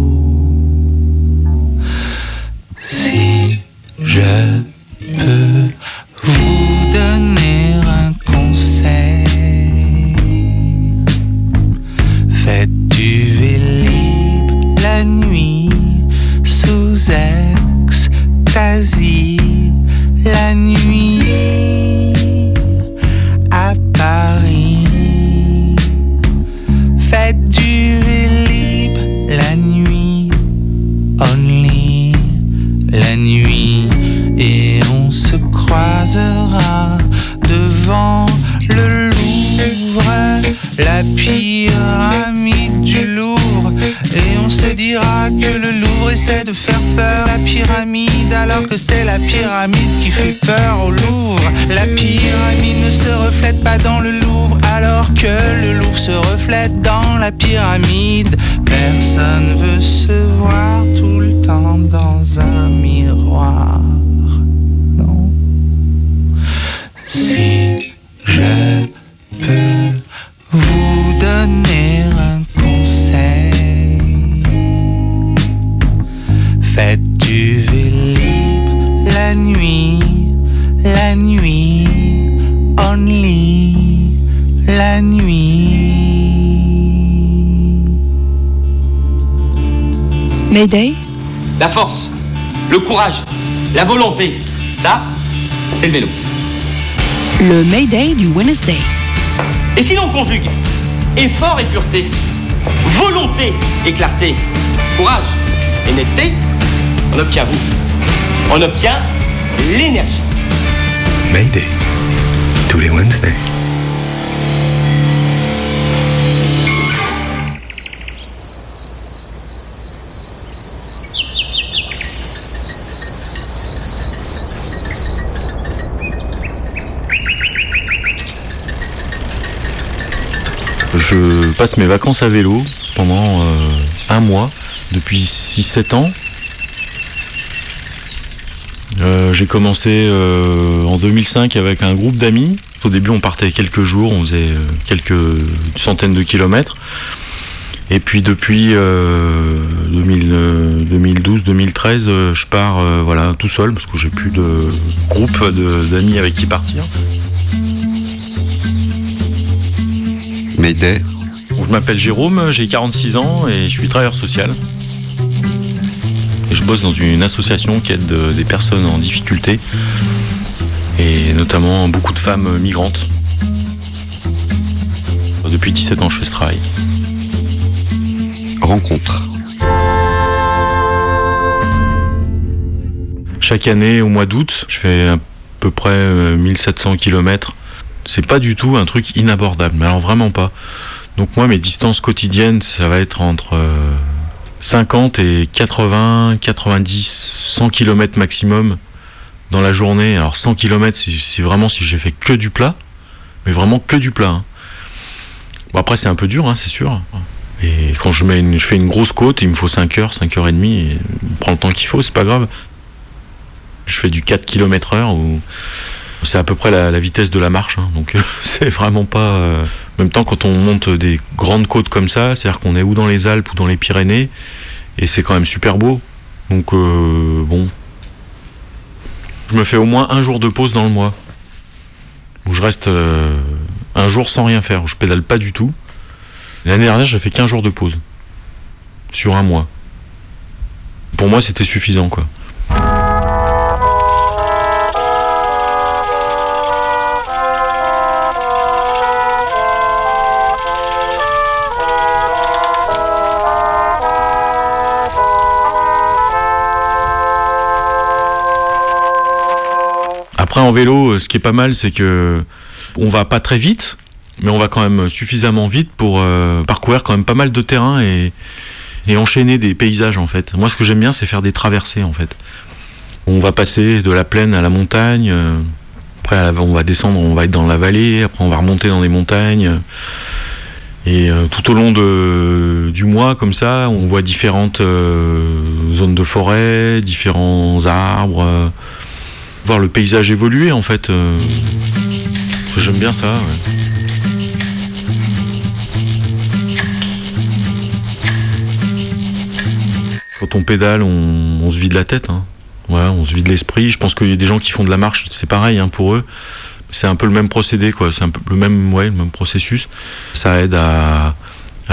Si je faire peur la pyramide, alors que c'est la pyramide qui fait peur au Louvre. La pyramide ne se reflète pas dans le Louvre, alors que le Louvre se reflète dans la pyramide. Personne veut se voir tout le temps dans un miroir. Mayday? La force, le courage, la volonté, ça, c'est le vélo. Le Mayday du Wednesday. Et si l'on conjugue effort et pureté, volonté et clarté, courage et netteté, on obtient vous. On obtient l'énergie. Mayday, tous les Wednesdays. Je passe mes vacances à vélo pendant euh, un mois, depuis 6-7 ans. Euh, J'ai commencé euh, en 2005 avec un groupe d'amis. Au début, on partait quelques jours, on faisait quelques centaines de kilomètres. Et puis depuis 2012-2013, euh, je pars voilà, tout seul parce que j'ai plus de groupe d'amis avec qui partir. Mayday. Je m'appelle Jérôme, j'ai 46 ans et je suis travailleur social. Et je bosse dans une association qui aide euh, des personnes en difficulté et notamment beaucoup de femmes migrantes. Depuis 17 ans, je fais ce travail. Rencontre. Chaque année, au mois d'août, je fais à peu près euh, 1700 km. C'est pas du tout un truc inabordable, mais alors vraiment pas. Donc moi, mes distances quotidiennes, ça va être entre euh, 50 et 80, 90, 100 km maximum dans la journée. Alors 100 km, c'est- vraiment si j'ai fait que du plat, mais vraiment que du plat. hein. Bon après c'est un peu dur, hein, c'est sûr. Et quand je, mets une- je fais une grosse côte, il me faut 5 heures, 5 heures et demie, on prend le temps qu'il faut, c'est pas grave. Je fais du 4 km heure ou c'est à peu près la, vitesse de la marche, hein, donc [LAUGHS] c'est vraiment pas. euh, En même temps, quand on monte des grandes côtes comme ça, c'est-à-dire qu'on est ou dans les Alpes ou dans les Pyrénées, et c'est quand même super beau. Donc euh, bon, je me fais au moins un jour de pause dans le mois, où je reste euh, un jour sans rien faire, où je pédale pas du tout. L'année dernière, j'ai fait 15 jours de pause sur un mois. Pour moi, c'était suffisant, quoi. En vélo, euh, ce qui est pas mal, c'est que on va pas très vite, mais on va quand même suffisamment vite pour euh, parcourir quand même pas mal de terrain et, enchaîner des paysages en fait. Moi, ce que j'aime bien, c'est faire des traversées en fait. On va passer de la plaine à la montagne. euh, Après, on va descendre, on va être dans la vallée. Après, on va remonter dans les montagnes. Et tout au long du mois, comme ça, on voit différentes zones de forêt, différents arbres. Voir le paysage évoluer en fait. euh, J'aime bien ça. Quand on pédale, on, se vide la tête. hein. On se vide l'esprit. Je pense qu'il y a des gens qui font de la marche, c'est pareil hein, pour eux. C'est un peu le même procédé, quoi. C'est un peu le même, ouais, le même processus. Ça aide à,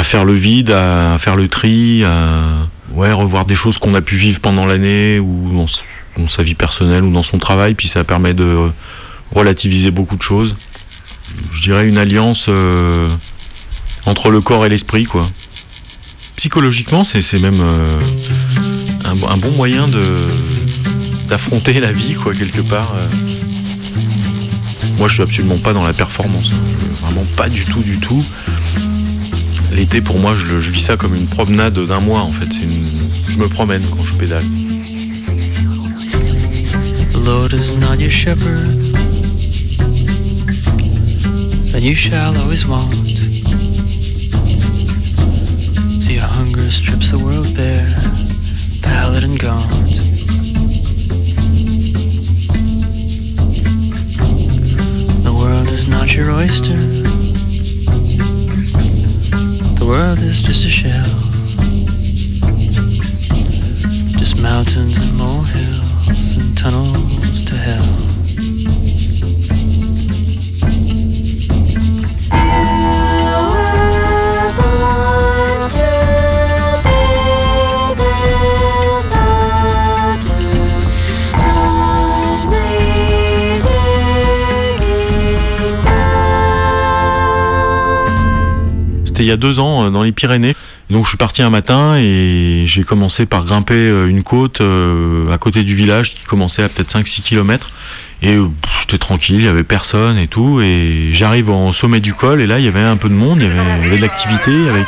faire le vide, à faire le tri, à revoir des choses qu'on a pu vivre pendant l'année ou dans sa vie personnelle ou dans son travail. Puis ça permet de relativiser beaucoup de choses. Je dirais une alliance euh, entre le corps et l'esprit, quoi. Psychologiquement, c'est même euh, un, bo- un bon moyen d'affronter la vie, quoi, quelque part. euh. Moi, je suis absolument pas dans la performance. hein. Vraiment pas du tout, du tout. L'été, pour moi, je, vis ça comme une promenade d'un mois, en fait. Je me promène quand je pédale. The Lord is not your shepherd, and you shall always want. So your hunger strips the world bare, pallid and gaunt. The world is not your oyster. The world is just a shell, just mountains and molehills C'était il y a deux ans euh, dans les Pyrénées. Donc je suis parti un matin et j'ai commencé par grimper euh, une côte euh, à côté du village qui commençait à peut-être 5-6 km. Et j'étais tranquille, il y avait personne et tout. Et j'arrive au sommet du col et là il y avait un peu de monde, il y avait, de l'activité avec,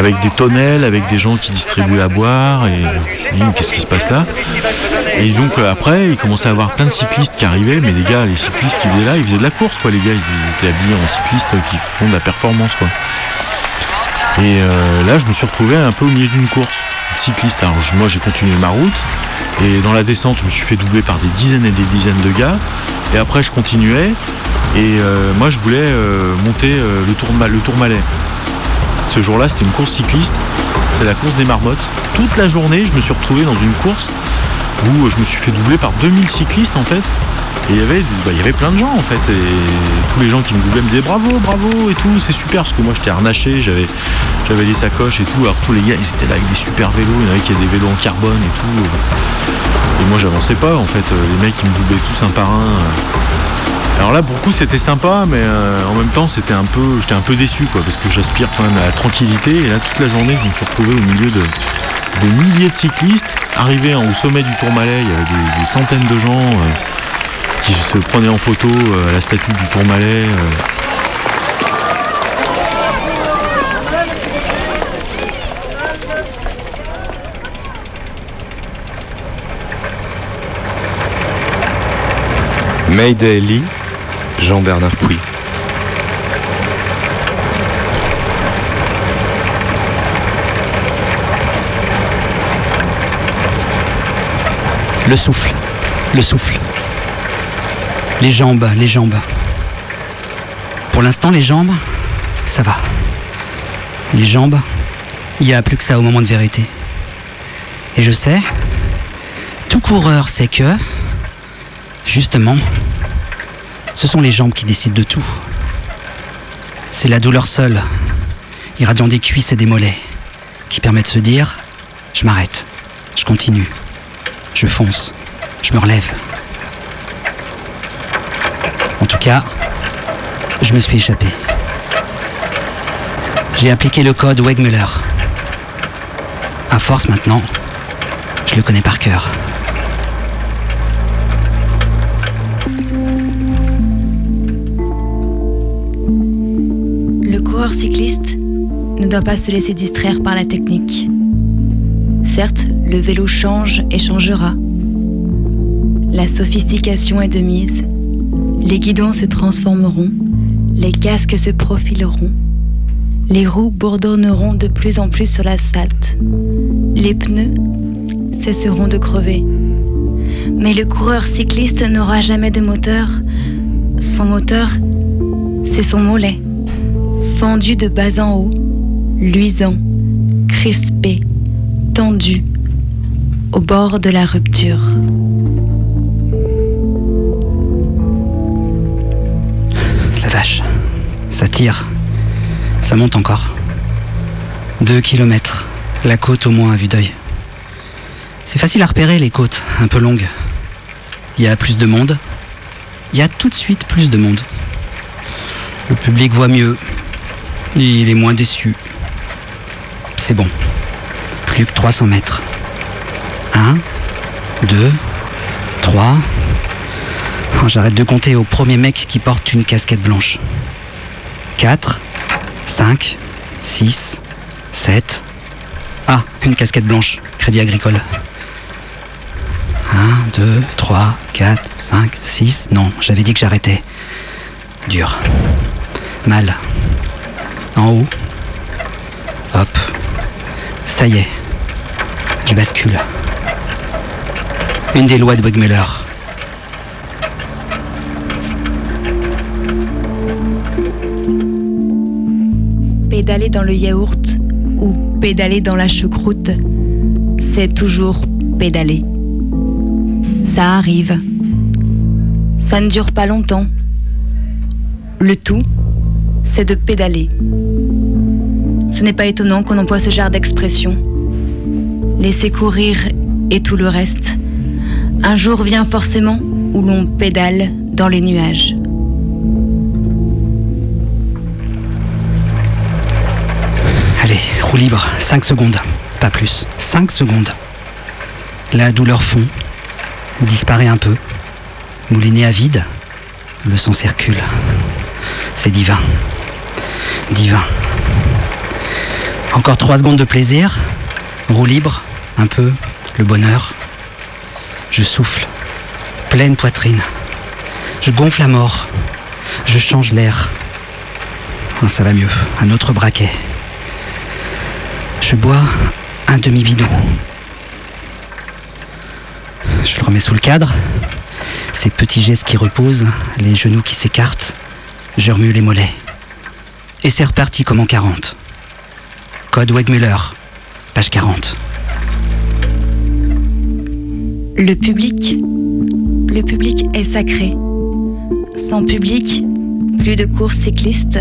avec des tonnelles, avec des gens qui distribuaient à boire. Et je me suis dit, mais qu'est-ce qui se passe là Et donc euh, après, il commençait à avoir plein de cyclistes qui arrivaient. Mais les gars, les cyclistes qui faisaient là, ils faisaient de la course quoi, les gars. Ils étaient habillés en cyclistes qui font de la performance quoi. Et euh, là, je me suis retrouvé un peu au milieu d'une course cycliste. Alors moi, j'ai continué ma route. Et dans la descente, je me suis fait doubler par des dizaines et des dizaines de gars. Et après, je continuais. Et euh, moi, je voulais monter le, tour, le. Ce jour-là, c'était une course cycliste. C'est la course des marmottes. Toute la journée, je me suis retrouvé dans une course où je me suis fait doubler par 2000 cyclistes en fait. Et il y avait, bah, il y avait plein de gens en fait. Et tous les gens qui me doublaient me disaient bravo, bravo et tout, c'est super. Parce que moi j'étais harnaché, j'avais, j'avais des sacoches et tout. Alors tous les gars, ils étaient là avec des super vélos. Il y en avait qui avaient des vélos en carbone et tout. Et moi j'avançais pas en fait. Les mecs ils me doublaient tous un par un. Alors là, pour le coup, c'était sympa, mais euh, en même temps, c'était un peu, j'étais un peu déçu, quoi, parce que j'aspire quand même à la tranquillité. Et là, toute la journée, je me suis retrouvé au milieu de, milliers de cyclistes. Arrivé au sommet du Tourmalet, il y avait des, centaines de gens euh, qui se prenaient en photo euh, à la statue du Tourmalet. Mayday Lee, Jean-Bernard Pouy. Le souffle, le souffle. Les jambes, les jambes. Pour l'instant, les jambes, ça va. Les jambes, il n'y a plus que ça au moment de vérité. Et je sais, tout coureur sait que, justement, ce sont les jambes qui décident de tout. C'est la douleur seule, irradiant des cuisses et des mollets, qui permet de se dire, je m'arrête, je continue, je fonce, je me relève. En tout cas, je me suis échappé. J'ai appliqué le code Wegmuller. À force maintenant, je le connais par cœur. Cycliste ne doit pas se laisser distraire par la technique. Certes, le vélo change et changera. La sophistication est de mise. Les guidons se transformeront. Les casques se profileront. Les roues bourdonneront de plus en plus sur l'asphalte. Les pneus cesseront de crever. Mais le coureur cycliste n'aura jamais de moteur. Son moteur, c'est son mollet fendu de bas en haut, luisant, crispé, tendu, au bord de la rupture. La vache, ça tire. Ça monte encore. Deux kilomètres. La côte au moins à vue d'œil. C'est facile à repérer les côtes, un peu longues. Il y a plus de monde. Il y a tout de suite plus de monde. Le public voit mieux. Il est moins déçu. C'est bon. Plus que 300 mètres. 1, 2, 3. J'arrête de compter au premier mec qui porte une casquette blanche. 4, 5, 6, 7. Ah, une casquette blanche. Crédit agricole. 1, 2, 3, 4, 5, 6. Non, j'avais dit que j'arrêtais. Dur. Mal. En haut. Hop. Ça y est. Je bascule. Une des lois de Wegmuller. Pédaler dans le yaourt ou pédaler dans la choucroute, c'est toujours pédaler. Ça arrive. Ça ne dure pas longtemps. Le tout, de pédaler. Ce n'est pas étonnant qu'on emploie ce genre d'expression. Laisser courir et tout le reste. Un jour vient forcément où l'on pédale dans les nuages. Allez, roue libre, 5 secondes, pas plus. 5 secondes. La douleur fond, disparaît un peu. Mouliné à vide, le sang circule. C'est divin. Divin. Encore 3 secondes de plaisir. Roue libre, un peu, le bonheur. Je souffle, pleine poitrine. Je gonfle à mort. Je change l'air. Ah, Ça va mieux, un autre braquet. Je bois un demi-bidon. Je le remets sous le cadre. Ces petits gestes qui reposent, les genoux qui s'écartent. Je remue les mollets. Et c'est reparti comme en 40. Code Wegmuller, page 40. Le public le public est sacré. Sans public, plus de courses cyclistes.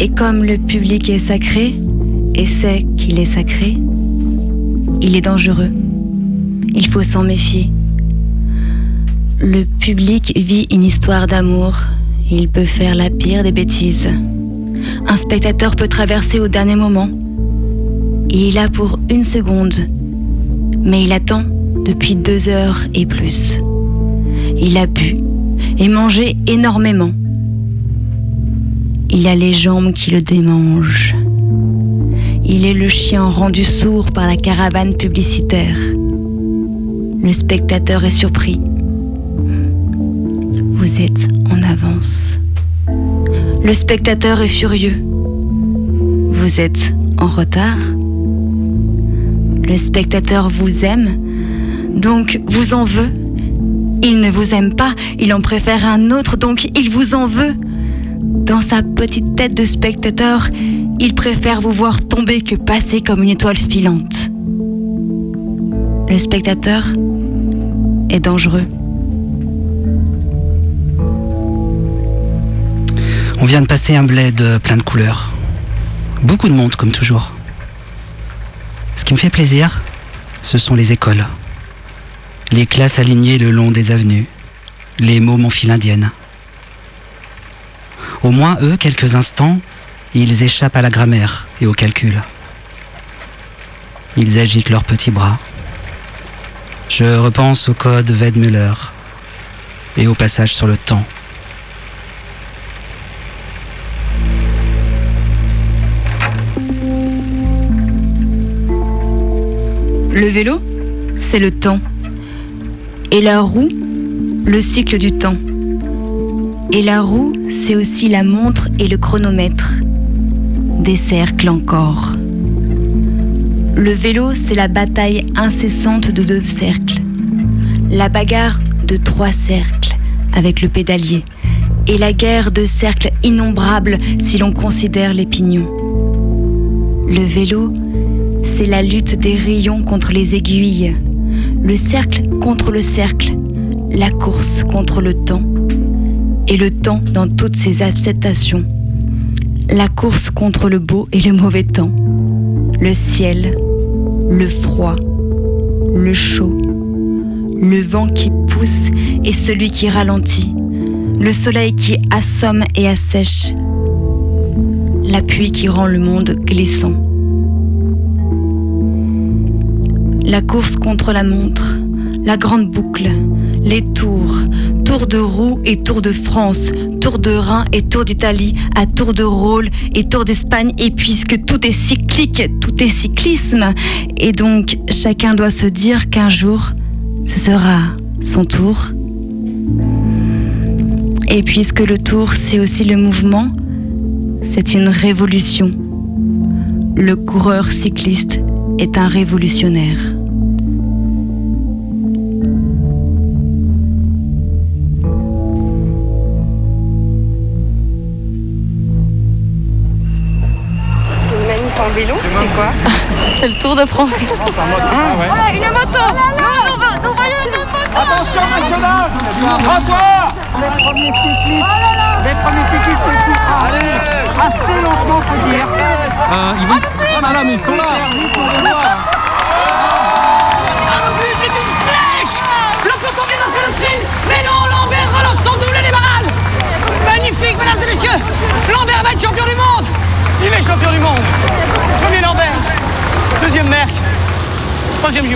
Et comme le public est sacré, et sait qu'il est sacré, il est dangereux. Il faut s'en méfier. Le public vit une histoire d'amour. Il peut faire la pire des bêtises. Un spectateur peut traverser au dernier moment. Il a pour une seconde, mais il attend depuis deux heures et plus. Il a bu et mangé énormément. Il a les jambes qui le démangent. Il est le chien rendu sourd par la caravane publicitaire. Le spectateur est surpris. Vous êtes en avance. Le spectateur est furieux. Vous êtes en retard. Le spectateur vous aime, donc vous en veut. Il ne vous aime pas, il en préfère un autre, donc il vous en veut. Dans sa petite tête de spectateur, il préfère vous voir tomber que passer comme une étoile filante. Le spectateur est dangereux. On vient de passer un bled plein de couleurs. Beaucoup de monde, comme toujours. Ce qui me fait plaisir, ce sont les écoles. Les classes alignées le long des avenues. Les mômes en file indienne. Au moins, eux, quelques instants, ils échappent à la grammaire et au calcul. Ils agitent leurs petits bras. Je repense au code Wedmüller et au passage sur le temps. Le vélo, c'est le temps. Et la roue, le cycle du temps. Et la roue, c'est aussi la montre et le chronomètre. Des cercles encore. Le vélo, c'est la bataille incessante de deux cercles. La bagarre de trois cercles avec le pédalier. Et la guerre de cercles innombrables si l'on considère les pignons. Le vélo, c'est la lutte des rayons contre les aiguilles, le cercle contre le cercle, la course contre le temps, et le temps dans toutes ses acceptations, la course contre le beau et le mauvais temps, le ciel, le froid, le chaud, le vent qui pousse et celui qui ralentit, le soleil qui assomme et assèche, la pluie qui rend le monde glissant. La course contre la montre, la grande boucle, les tours, tour de roue et tour de France, tour de Rhin et tour d'Italie, à tour de rôle et tour d'Espagne, et puisque tout est cyclique, tout est cyclisme, et donc chacun doit se dire qu'un jour, ce sera son tour. Et puisque le tour, c'est aussi le mouvement, c'est une révolution. Le coureur cycliste est un révolutionnaire. C'est une manif en vélo, c'est quoi [LAUGHS] C'est le Tour de France. Voilà, une moto. Non, non, va- non, voyons une moto. Attention national Trottoir Les premiers cyclistes. Les premiers cyclistes qui Allez. Assez lentement, Euh, ils vont... Ah là, mais ils sont là. Une flèche. Le peloton vient d'entrer le sprint Mais non, Lambert relance son double Magnifique, mesdames et messieurs. Lambert va être champion du monde. Il est champion du monde. Premier Lambert. Deuxième Merckx Troisième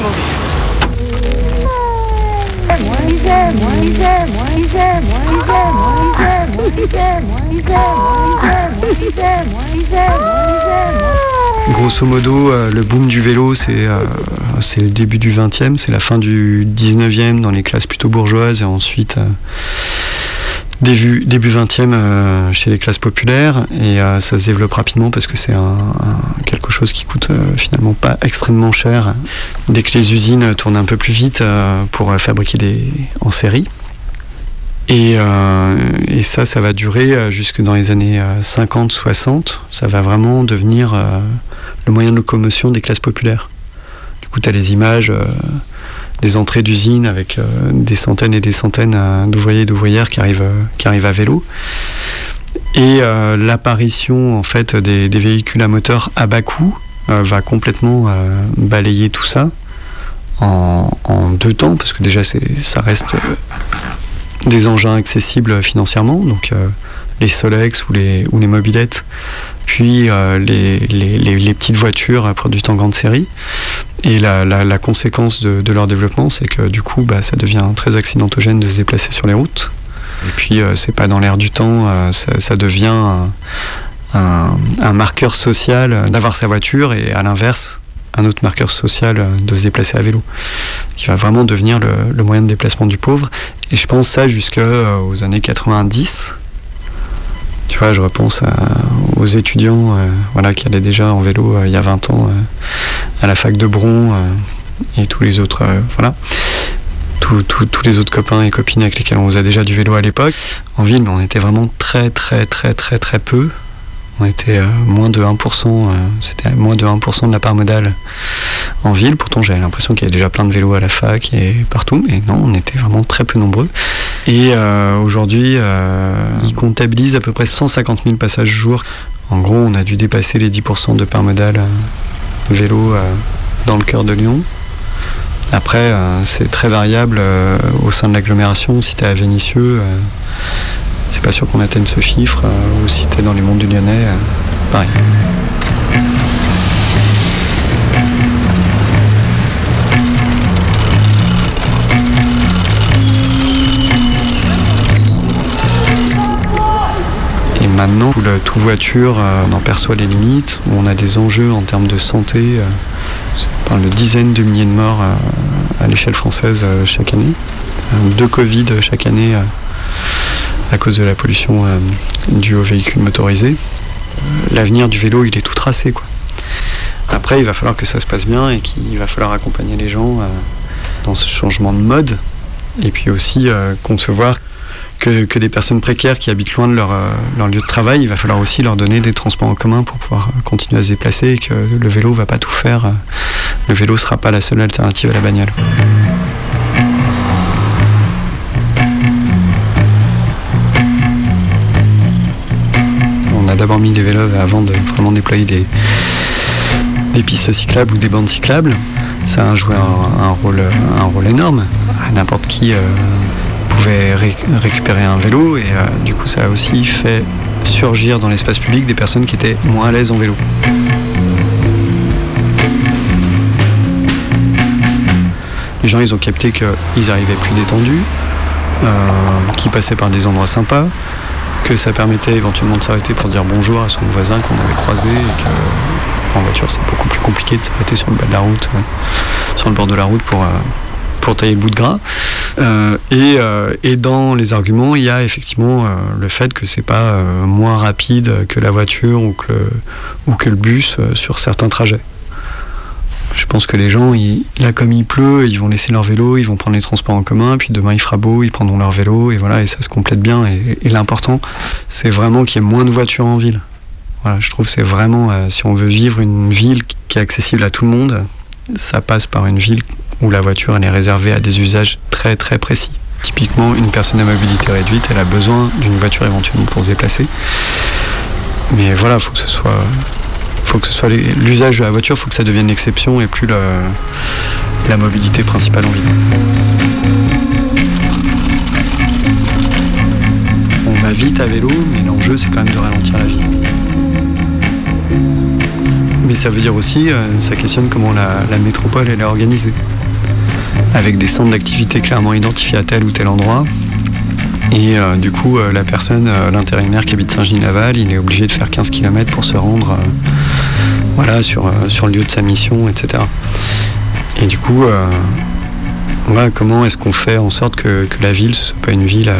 Grosso modo, euh, le boom du vélo, c'est euh, c'est le début du 20e, c'est la fin du 19e dans les classes plutôt bourgeoises et ensuite euh, début, début 20e euh, chez les classes populaires. Et euh, ça se développe rapidement parce que c'est quelque chose qui coûte euh, finalement pas extrêmement cher dès que les usines tournent un peu plus vite pour fabriquer des en série. Et, et ça, ça va durer jusque dans les années 50-60. Ça va vraiment devenir le moyen de locomotion des classes populaires. Du coup, tu as les images des entrées d'usines avec des centaines et des centaines d'ouvriers et d'ouvrières qui arrivent, qui arrivent à vélo. Et l'apparition en fait des, véhicules à moteur à bas coût va complètement balayer tout ça en, deux temps, parce que déjà ça reste des engins accessibles financièrement, les Solex ou les, ou les mobilettes, puis euh, les, les, les, petites voitures produites en grande série. Et la, la, conséquence de, de, leur développement, c'est que du coup, bah, ça devient très accidentogène de se déplacer sur les routes. Et puis, euh, c'est pas dans l'air du temps, euh, ça, devient un, un, un marqueur social d'avoir sa voiture et à l'inverse, un autre marqueur social de se déplacer à vélo, qui va vraiment devenir le, le moyen de déplacement du pauvre. Et je pense ça jusqu'aux années 90, tu vois, je repense aux étudiants euh, voilà, qui allaient déjà en vélo euh, il y a 20 ans euh, à la fac de Bron et tous les autres. voilà. Tous, les autres copains et copines avec lesquels on faisait déjà du vélo à l'époque. En ville, mais on était vraiment très, très, très, très, très peu. On était moins de 1%, c'était moins de 1% de la part modale en ville. Pourtant, j'avais l'impression qu'il y avait déjà plein de vélos à la fac et partout, mais non, on était vraiment très peu nombreux. Et euh, aujourd'hui, ils comptabilisent à peu près 150 000 passages jour. En gros, on a dû dépasser les 10% de part modale vélo dans le cœur de Lyon. Après, c'est très variable au sein de l'agglomération. Si tu es à Vénissieux, c'est pas sûr qu'on atteigne ce chiffre, euh, ou si t'es dans les mondes du Lyonnais, euh, pareil. Maintenant, tout, voiture, euh, on en perçoit les limites, où on a des enjeux en termes de santé. on parle de dizaines de milliers de morts à l'échelle française chaque année. Deux Covid chaque année à cause de la pollution euh, due aux véhicules motorisés. L'avenir du vélo, il est tout tracé. Quoi. Après, il va falloir que ça se passe bien et qu'il va falloir accompagner les gens euh, dans ce changement de mode. Et puis aussi euh, concevoir que, des personnes précaires qui habitent loin de leur, leur, lieu de travail, il va falloir aussi leur donner des transports en commun pour pouvoir continuer à se déplacer et que le vélo va pas tout faire. Le vélo sera pas la seule alternative à la bagnole. d'abord mis des vélos avant de vraiment déployer des, pistes cyclables ou des bandes cyclables. Ça a joué un, rôle, un rôle énorme. N'importe qui euh, récupérer un vélo et euh, du coup ça a aussi fait surgir dans l'espace public des personnes qui étaient moins à l'aise en vélo. Les gens ils ont capté qu'ils arrivaient plus détendus, euh, qu'ils passaient par des endroits sympas, que ça permettait éventuellement de s'arrêter pour dire bonjour à son voisin qu'on avait croisé et que en voiture c'est beaucoup plus compliqué de s'arrêter sur le bas de la route, euh, sur le bord de la route pour, pour tailler le bout de gras. Euh, et, et, dans les arguments, il y a effectivement le fait que c'est pas moins rapide que la voiture ou que que le bus sur certains trajets. Je pense que les gens, là comme il pleut, ils vont laisser leur vélo, ils vont prendre les transports en commun, puis demain il fera beau, ils prendront leur vélo, et voilà, et ça se complète bien. Et, l'important, c'est vraiment qu'il y ait moins de voitures en ville. Je trouve c'est vraiment, euh, si on veut vivre une ville qui est accessible à tout le monde, ça passe par une ville où la voiture elle est réservée à des usages très très précis. Typiquement, une personne à mobilité réduite, elle a besoin d'une voiture éventuellement pour se déplacer. Mais voilà, il faut que ce soit faut que ce soit l'usage de la voiture, faut que ça devienne l'exception et plus la, la mobilité principale en ville. On va vite à vélo, mais l'enjeu c'est quand même de ralentir la vie. Mais ça veut dire aussi, euh, ça questionne comment la, la métropole elle est organisée. Avec des centres d'activité clairement identifiés à tel ou tel endroit, et euh, du coup, euh, la personne, euh, l'intérimaire qui habite Saint-Genis-Laval, il est obligé de faire 15 km pour se rendre voilà, sur, sur le lieu de sa mission, etc. Et du coup, voilà, comment est-ce qu'on fait en sorte que, la ville, ce soit pas une ville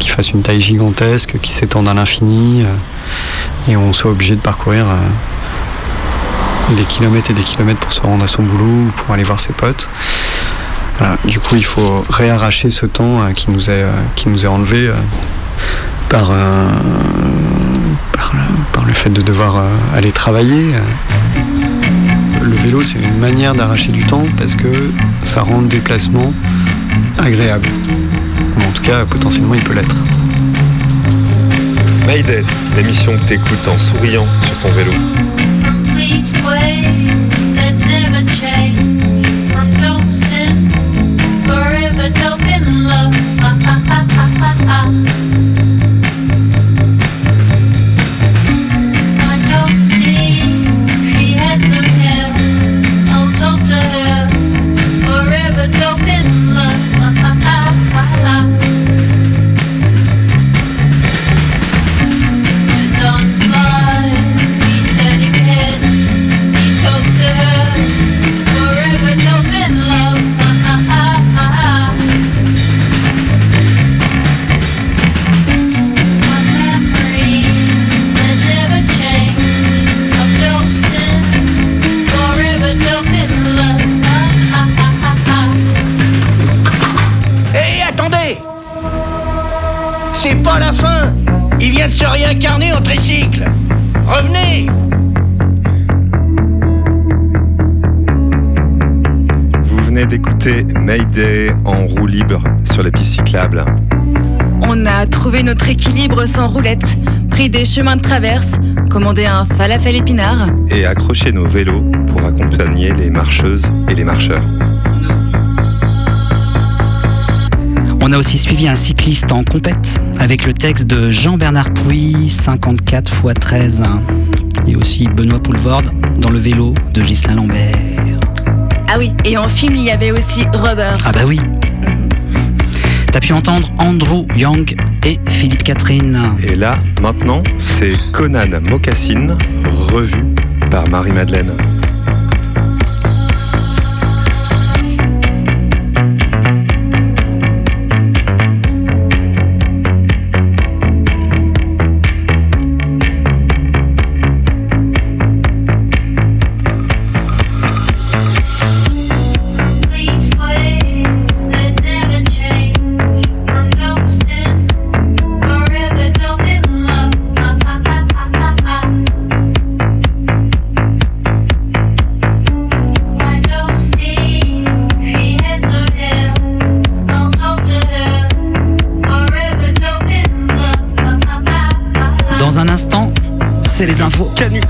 qui fasse une taille gigantesque, qui s'étende à l'infini, et on soit obligé de parcourir des kilomètres et des kilomètres pour se rendre à son boulot ou pour aller voir ses potes du coup, il faut réarracher ce temps euh, qui, nous est, euh, qui nous est enlevé euh, par, par, le fait de devoir aller travailler. le vélo, c'est une manière d'arracher du temps parce que ça rend le déplacement agréable. Ou en tout cas, potentiellement, il peut l'être. Mayday, l'émission que t'écoutes en souriant sur ton vélo. Mayday en roue libre sur les pistes cyclables. On a trouvé notre équilibre sans roulette, pris des chemins de traverse, commandé un falafel épinard. et accrocher nos vélos pour accompagner les marcheuses et les marcheurs. On a aussi suivi un cycliste en compète avec le texte de Jean-Bernard Pouy, 54 x 13. Et aussi Benoît Poulvorde dans le vélo de Ghislain Lambert. Ah oui, et en film, il y avait aussi Rubber. Ah bah oui. T'as pu entendre Andrew Young et Philippe Catherine. Et là, maintenant, c'est Conan Mocassin, revu par Marie-Madeleine. C'est les infos. Canu.